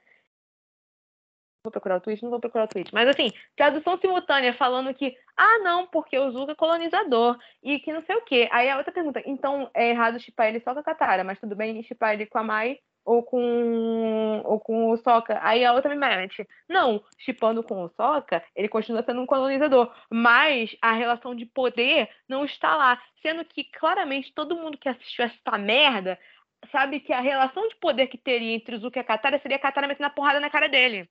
Vou procurar o tweet, não vou procurar o tweet. Mas assim, tradução simultânea falando que, ah, não, porque o Zuka é colonizador e que não sei o quê. Aí a outra pergunta, então é errado chipar ele só com a Katara, mas tudo bem chipar ele com a Mai ou com, ou com o Sokka? Aí a outra me mete, não, chipando com o Sokka, ele continua sendo um colonizador, mas a relação de poder não está lá. Sendo que claramente todo mundo que assistiu essa merda sabe que a relação de poder que teria entre o Zuka e a Katara seria a Katara metendo a porrada na cara dele.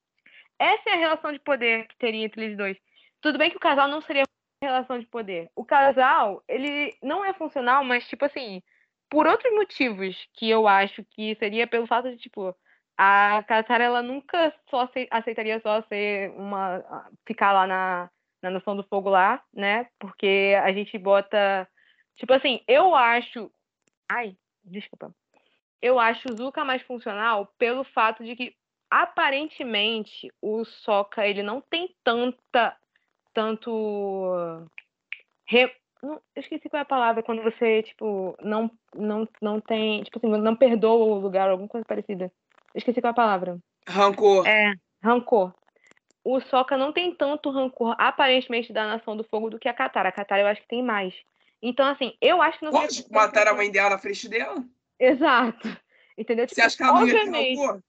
Essa é a relação de poder que teria entre eles dois. Tudo bem que o casal não seria relação de poder. O casal, ele não é funcional, mas, tipo assim, por outros motivos que eu acho que seria pelo fato de, tipo, a Katara, ela nunca só acei- aceitaria só ser uma. ficar lá na, na Nação do Fogo lá, né? Porque a gente bota. Tipo assim, eu acho. Ai, desculpa. Eu acho o Zuka mais funcional pelo fato de que aparentemente o Sokka ele não tem tanta tanto re- não, eu esqueci qual é a palavra quando você tipo não não não tem tipo assim não perdoa o lugar alguma coisa parecida. Eu esqueci qual é a palavra. Rancor. é rancor. O Sokka não tem tanto rancor aparentemente da Nação do Fogo do que a Katara. A Katara eu acho que tem mais. Então assim eu acho que não Pode tem matar a mãe dela na frente dela? exato. Entendeu? Você Tipo, acha que ela não ia ter obviamente. rancor?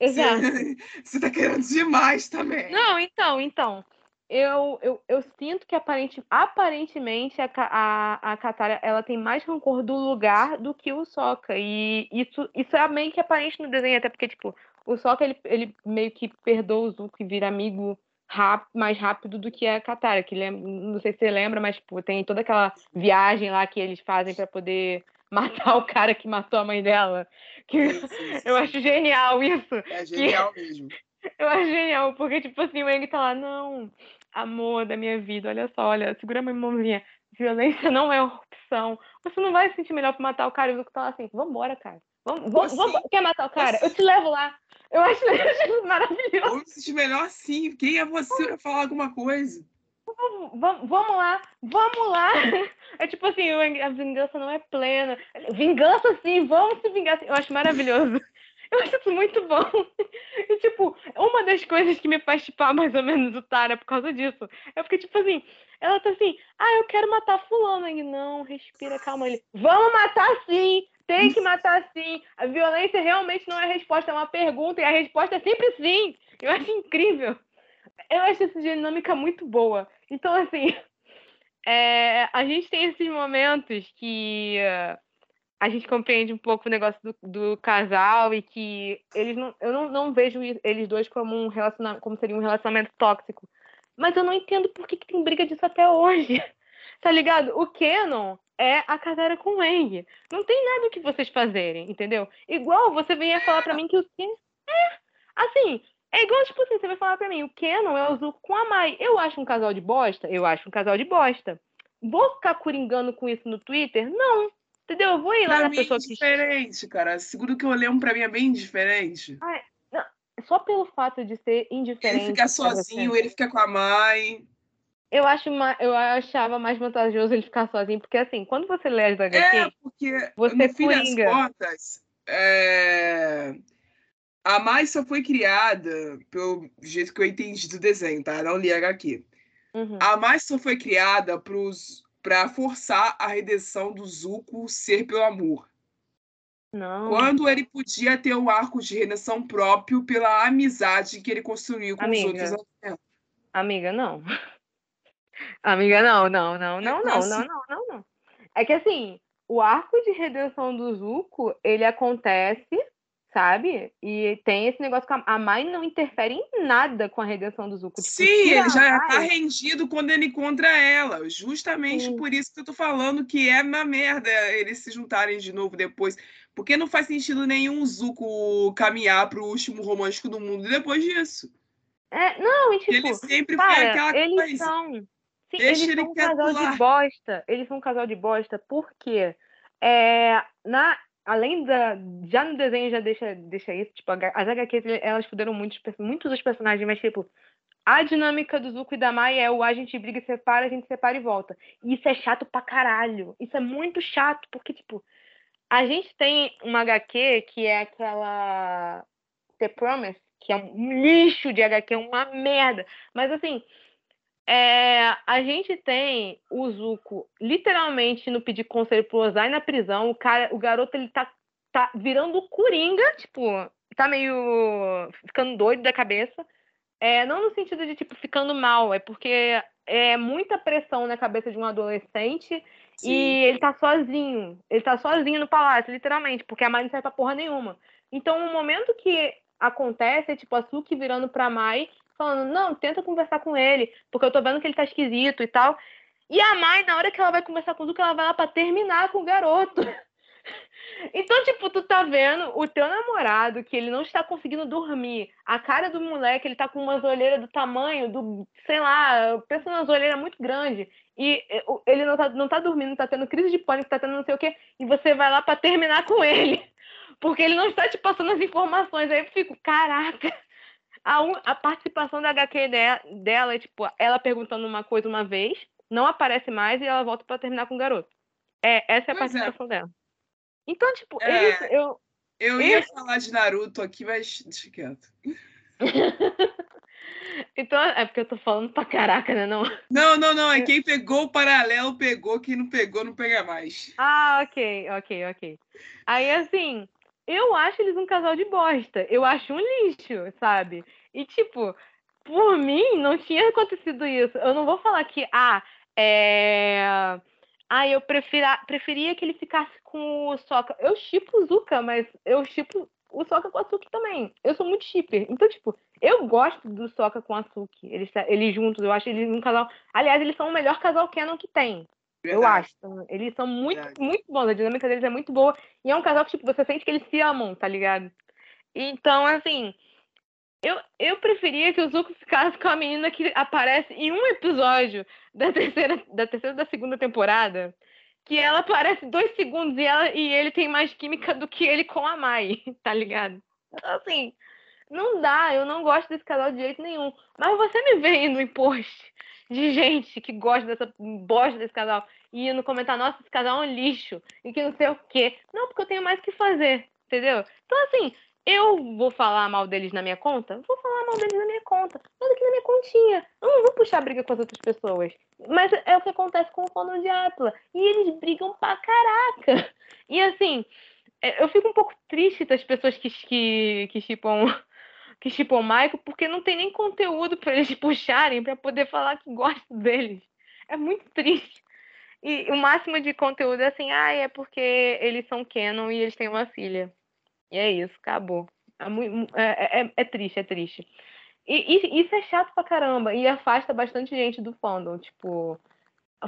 Exato Você, você tá querendo demais também. Não, então, então. eu, eu, eu sinto que aparente, aparentemente a, a, a Katara ela tem mais rancor do lugar do que o Sokka. E isso, isso é meio que aparente no desenho, até porque, tipo, o Sokka ele, ele meio que perdoa o Zuko e vira amigo rap, mais rápido do que a Katara, que lembra, não sei se você lembra, mas tipo, tem toda aquela viagem lá que eles fazem pra poder matar o cara que matou a mãe dela. Que Sim, sim, sim, eu acho genial isso. É genial mesmo. Eu acho genial, porque, tipo assim, o Eng tá lá, não, amor da minha vida, olha só, olha, segura minha mãozinha. Violência não é opção. Você não vai se sentir melhor pra matar o cara. E o Zuko tá lá assim, vambora, cara. Vamos, vamos, Você- vamos- Quer matar o cara? Eu você- te levo lá. Eu acho, eu acho maravilhoso. Vou me sentir melhor sim. Quem é você pra falar alguma coisa? Vamos, lá, vamos lá. É tipo assim, a vingança não é plena. Vingança sim, vamos se vingar. Eu acho maravilhoso. Eu acho isso muito bom. E, tipo, uma das coisas que me faz chipar mais ou menos o Tara por causa disso é porque, tipo assim, ela tá assim, ah, eu quero matar fulano. Ele, não, respira, calma. Ele, vamos matar sim, tem que matar sim. A violência realmente não é resposta, é uma pergunta, e a resposta é sempre sim. Eu acho incrível. Eu acho essa dinâmica muito boa. Então, assim, é, a gente tem esses momentos que eh, a gente compreende um pouco o negócio do, do casal e que eles não, eu não, não vejo eles dois como um relacionamento, como seria um relacionamento tóxico. Mas eu não entendo por que, que tem briga disso até hoje. Tá ligado? O Canon é a Katara com o Eng. Não tem nada que vocês fazerem, entendeu? Igual você venha falar pra mim que o Ken. É, assim, é igual, tipo assim, você vai falar pra mim, o Canon é o Zuko com a Mai. Eu acho um casal de bosta? Eu acho um casal de bosta. Vou ficar coringando com isso no Twitter? Não. Entendeu? Eu vou ir lá Pra na mim é pessoa que. diferente, cara. Segundo que eu lembro, pra mim é bem diferente. Só pelo fato de ser Ele indiferente. fica pra você. sozinho, ele fica com a mãe. Eu, acho ma- eu achava mais vantajoso ele ficar sozinho, porque assim, quando você lê as HQ, É, porque Você no fim das coringa. contas, é, a Mai só foi criada, pelo jeito que eu entendi do desenho, tá? Não li HQ. Uhum. A Mai só foi criada pra forçar a redenção do Zuko ser pelo amor. não. Quando ele podia ter um arco de redenção próprio pela amizade que ele construiu com Amiga. os outros. Amiga, não. Amiga, não, não, não, não, não, assim? não, não, não, não. É que assim, o arco de redenção do Zuko, ele acontece, sabe? E tem esse negócio que a- Mai não interfere em nada com a redenção do Zuko. Tipo, Sim, ele já Mai- tá rendido quando ele encontra ela. Justamente Sim. por isso que eu tô falando que é uma merda eles se juntarem de novo depois. Porque não faz sentido nenhum Zuko caminhar pro último romântico do mundo depois disso. É, não, e tipo, ele sempre foi Cara, aquela eles coisa. são. Sim, Deixa eles ele são um casal lá. de bosta. Eles são um casal de bosta porque é, na, além da. Já no desenho já deixa, deixa isso, tipo, as HQs elas fuderam muitos, muitos dos personagens, mas tipo. A dinâmica do Zuko e da Mai é o a gente briga e separa, a gente separa e volta. E isso é chato pra caralho. Isso é muito chato, porque, tipo, a gente tem uma HQ que é aquela The Promise, que é um lixo de HQ, uma merda. Mas assim, é, a gente tem o Zuko literalmente no pedir conselho pro Ozai na prisão. O cara, o garoto ele tá, tá virando coringa, tipo, tá meio ficando doido da cabeça. É, não no sentido de tipo ficando mal, é porque é muita pressão na cabeça de um adolescente Sim. e ele tá sozinho. Ele tá sozinho no palácio, literalmente, porque a Mai não serve pra porra nenhuma. Então, o momento que acontece é tipo a Suki virando pra Mai, falando: Não, tenta conversar com ele, porque eu tô vendo que ele tá esquisito e tal. E a Mai, na hora que ela vai conversar com o Zuko, ela vai lá pra terminar com o garoto. Então, tipo, tu tá vendo o teu namorado que ele não está conseguindo dormir. A cara do moleque, ele tá com umas olheiras do tamanho do, sei lá, pensa umas olheiras muito grandes. E eh, ele não tá, não tá dormindo, tá tendo crise de pânico, tá tendo não sei o quê. E você vai lá pra terminar com ele. Porque ele não está te passando as informações. Aí eu fico, caraca. A, un- a participação da HQ de- dela é tipo, ela perguntando uma coisa uma vez, não aparece mais e ela volta pra terminar com o garoto. É, essa é a Pois é. participação dela. Então, tipo, É. eles, eu, Eu ia falar de Naruto aqui, mas deixa quieto. Então, é porque eu tô falando pra caraca, né? Não... Não, não, não. É quem pegou o paralelo, pegou. Quem não pegou, não pega mais. Ah, ok, ok, ok. Aí, assim, eu acho eles um casal de bosta. Eu acho um lixo, sabe? E, tipo, por mim, não tinha acontecido isso. Eu não vou falar que, ah, é. Ah, eu prefira, preferia que ele ficasse com o Soca. Eu chipo o Zuka, mas eu chipo o Soca com a Suki também. Eu sou muito shipper. Então, tipo, eu gosto do Soca com a Suki. Eles, eles juntos, eu acho eles um casal. Aliás, eles são o melhor casal canon que tem. Verdade. Eu acho. Eles são muito, Verdade. muito bons. A dinâmica deles é muito boa. E é um casal que, tipo, você sente que eles se amam, tá ligado? Então, assim. Eu, eu preferia que o Zuko ficasse com a menina que aparece em um episódio da terceira, da terceira da segunda temporada. Que ela aparece dois segundos e, ela, e ele tem mais química do que ele com a Mai, tá ligado? Então, assim, não dá, eu não gosto desse casal de jeito nenhum. Mas você me vê indo em post de gente que gosta dessa bosta desse casal e indo comentar, nossa, esse casal é um lixo e que não sei o quê. Não, porque eu tenho mais o que fazer, entendeu? Então, assim, eu vou falar mal deles na minha conta? Vou falar mal deles na minha conta, mas aqui na minha continha. Eu não vou puxar briga com as outras pessoas. Mas é o que acontece com o fandom de Atla. E eles brigam pra caraca. E assim, é, eu fico um pouco triste das pessoas que que que chipam que chipam o Michael, porque não tem nem conteúdo pra eles puxarem pra poder falar que gostam deles. É muito triste. E o máximo de conteúdo é assim, ah, é porque eles são canon e eles têm uma filha. E é isso, acabou. É, é- é- é triste, é triste. E, e- isso é chato pra caramba e afasta bastante gente do fandom, tipo,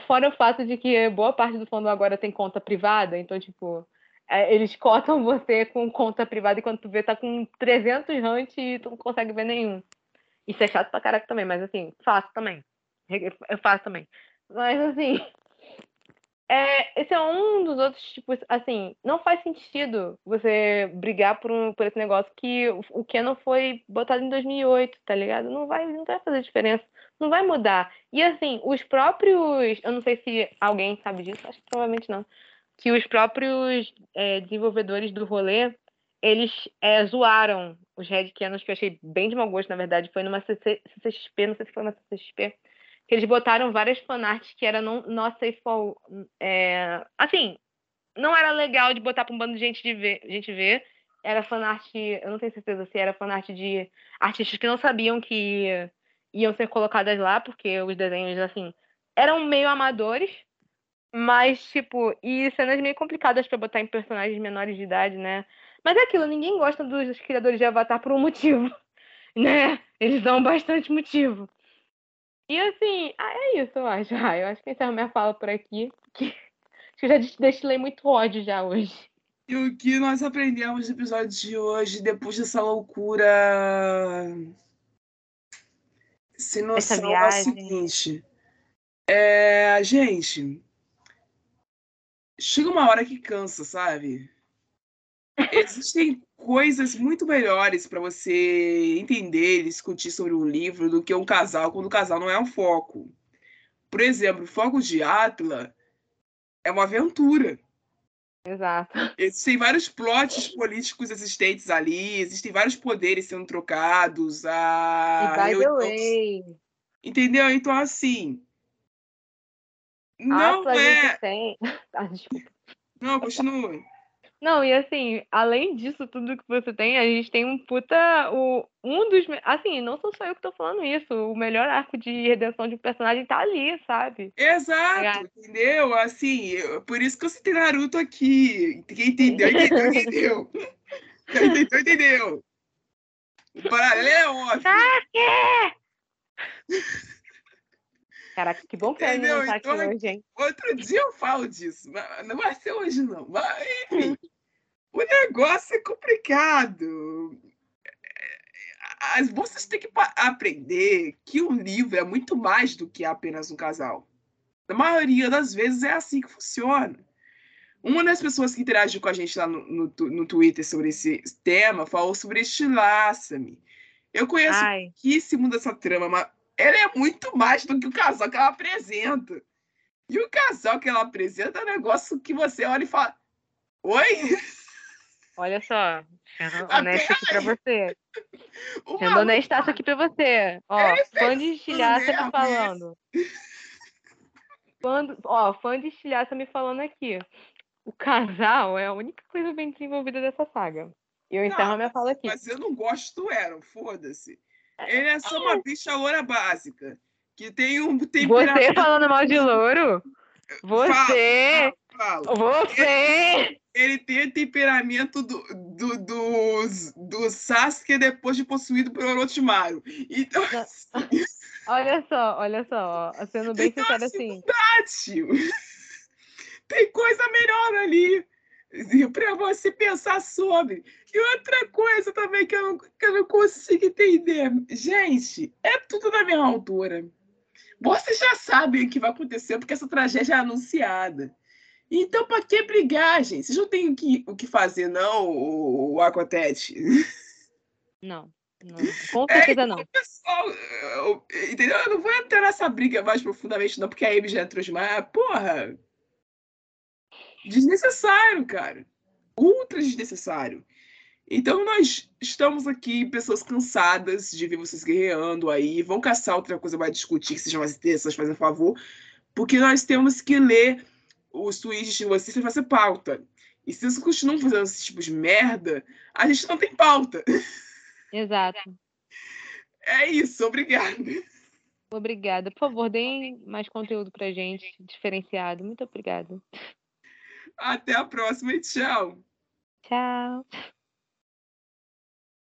fora o fato de que boa parte do fandom agora tem conta privada, então, tipo, é, eles cotam você com conta privada e quando tu vê tá com 300 hunt e tu não consegue ver nenhum. Isso é chato pra caraca também, mas assim, faço também. Eu faço também. Mas assim, é, esse é um dos outros tipos, assim, não faz sentido você brigar por, um, por esse negócio que o, Canon foi botado em 2008, tá ligado? Não vai, não vai fazer diferença, não vai mudar. E assim, os próprios, eu não sei se alguém sabe disso, acho que provavelmente não, que os próprios é, desenvolvedores do rolê, eles é, zoaram os Red que eu achei bem de mau gosto, na verdade, foi numa CC CCXP, não sei se foi uma CCXP, que eles botaram várias fanarts que era não not safe for, é, assim, não era legal de botar para um bando de gente de ver, gente ver. Era fanart, eu não tenho certeza se era fanart de artistas que não sabiam que iam ser colocadas lá, porque os desenhos assim eram meio amadores, mas tipo, e cenas meio complicadas para botar em personagens menores de idade, né? Mas é aquilo, ninguém gosta dos criadores de Avatar por um motivo, né? Eles dão bastante motivo. E assim, ah, é isso, eu acho. Ah, eu acho que encerro minha fala por aqui. Que, acho que eu já des- destilei muito ódio já hoje. E o que nós aprendemos no episódio de hoje, depois dessa loucura sem noção, é o seguinte. É, gente, chega uma hora que cansa, sabe? Existem coisas muito melhores para você entender e discutir sobre um livro do que um casal, quando o casal não é um foco. Por exemplo, o foco de Atla é uma aventura. Exato. Existem vários plots políticos existentes ali, existem vários poderes sendo trocados. A e by the reunião- way, Entendeu? Então, assim. Atlas Não a é. tem. Ah. Não, continua. Não, e assim, além disso tudo que você tem, a gente tem um puta. O, um dos. Assim, não sou só eu que tô falando isso. O melhor arco de redenção de um personagem tá ali, sabe? Exato, entendeu? Assim, por isso que eu citei Naruto aqui. Quem entendeu, entendeu, entendeu. Quem entendeu, entendeu. O paralelo é óbvio. Caraca, que bom que Entendeu? não tá aqui Então, hoje, hein? Outro dia eu falo disso, mas não vai ser hoje, não. Mas, enfim, o negócio é complicado. As moças têm que aprender que um livro é muito mais do que apenas um casal. Na maioria das vezes é assim que funciona. Uma das pessoas que interagiu com a gente lá no, no, no Twitter sobre esse tema falou sobre Estilaça-me. Eu conheço Ai, pouquíssimo dessa trama, mas ela é muito mais do que o casal que ela apresenta. E o casal que ela apresenta é um negócio que você olha e fala: Oi? olha só. Sendo Ah, honesta aqui pra você. O Sendo honestaço aqui pra você. Ó, fez fã de estilhaça me falando. Fã do- ó, fã de estilhaça me falando aqui. O casal é a única coisa bem desenvolvida dessa saga. E eu encerro a minha fala aqui. Mas eu não gosto do Aaron, foda-se. Ele é só uma bicha loura básica. Que tem um Você temperamento. falando mal de louro? Você! Fala. Você! Ele tem o temperamento do, do, do, do Sasuke depois de possuído por Orochimaru. Então, assim, Olha só, olha só, ó, sendo bem Então, sincera assim, assim. tio, tem coisa melhor ali para você pensar sobre. E outra coisa também que eu, não, que eu não consigo entender. Gente, é tudo na mesma altura. Vocês já sabem o que vai acontecer, porque essa tragédia é anunciada. Então, para que brigar, gente? Vocês não têm o que, o que fazer, não, o, o Aquatete? Não, não, com certeza não. Pessoal, eu- entendeu? Eu não vou entrar nessa briga mais profundamente, não, porque a Amy já entrou demais. Porra! Desnecessário, cara. Ultra desnecessário. Então, nós estamos aqui, pessoas cansadas de ver vocês guerreando aí. Vão caçar outra coisa para discutir, que seja mais interessante, fazendo favor. Porque nós temos que ler os tweets de vocês para fazer pauta. E se vocês continuam fazendo esse tipo de merda, a gente não tem pauta. Exato. É isso, obrigada. Obrigada. Por favor, deem mais conteúdo pra gente, diferenciado. Muito obrigada. Até a próxima e tchau. Tchau.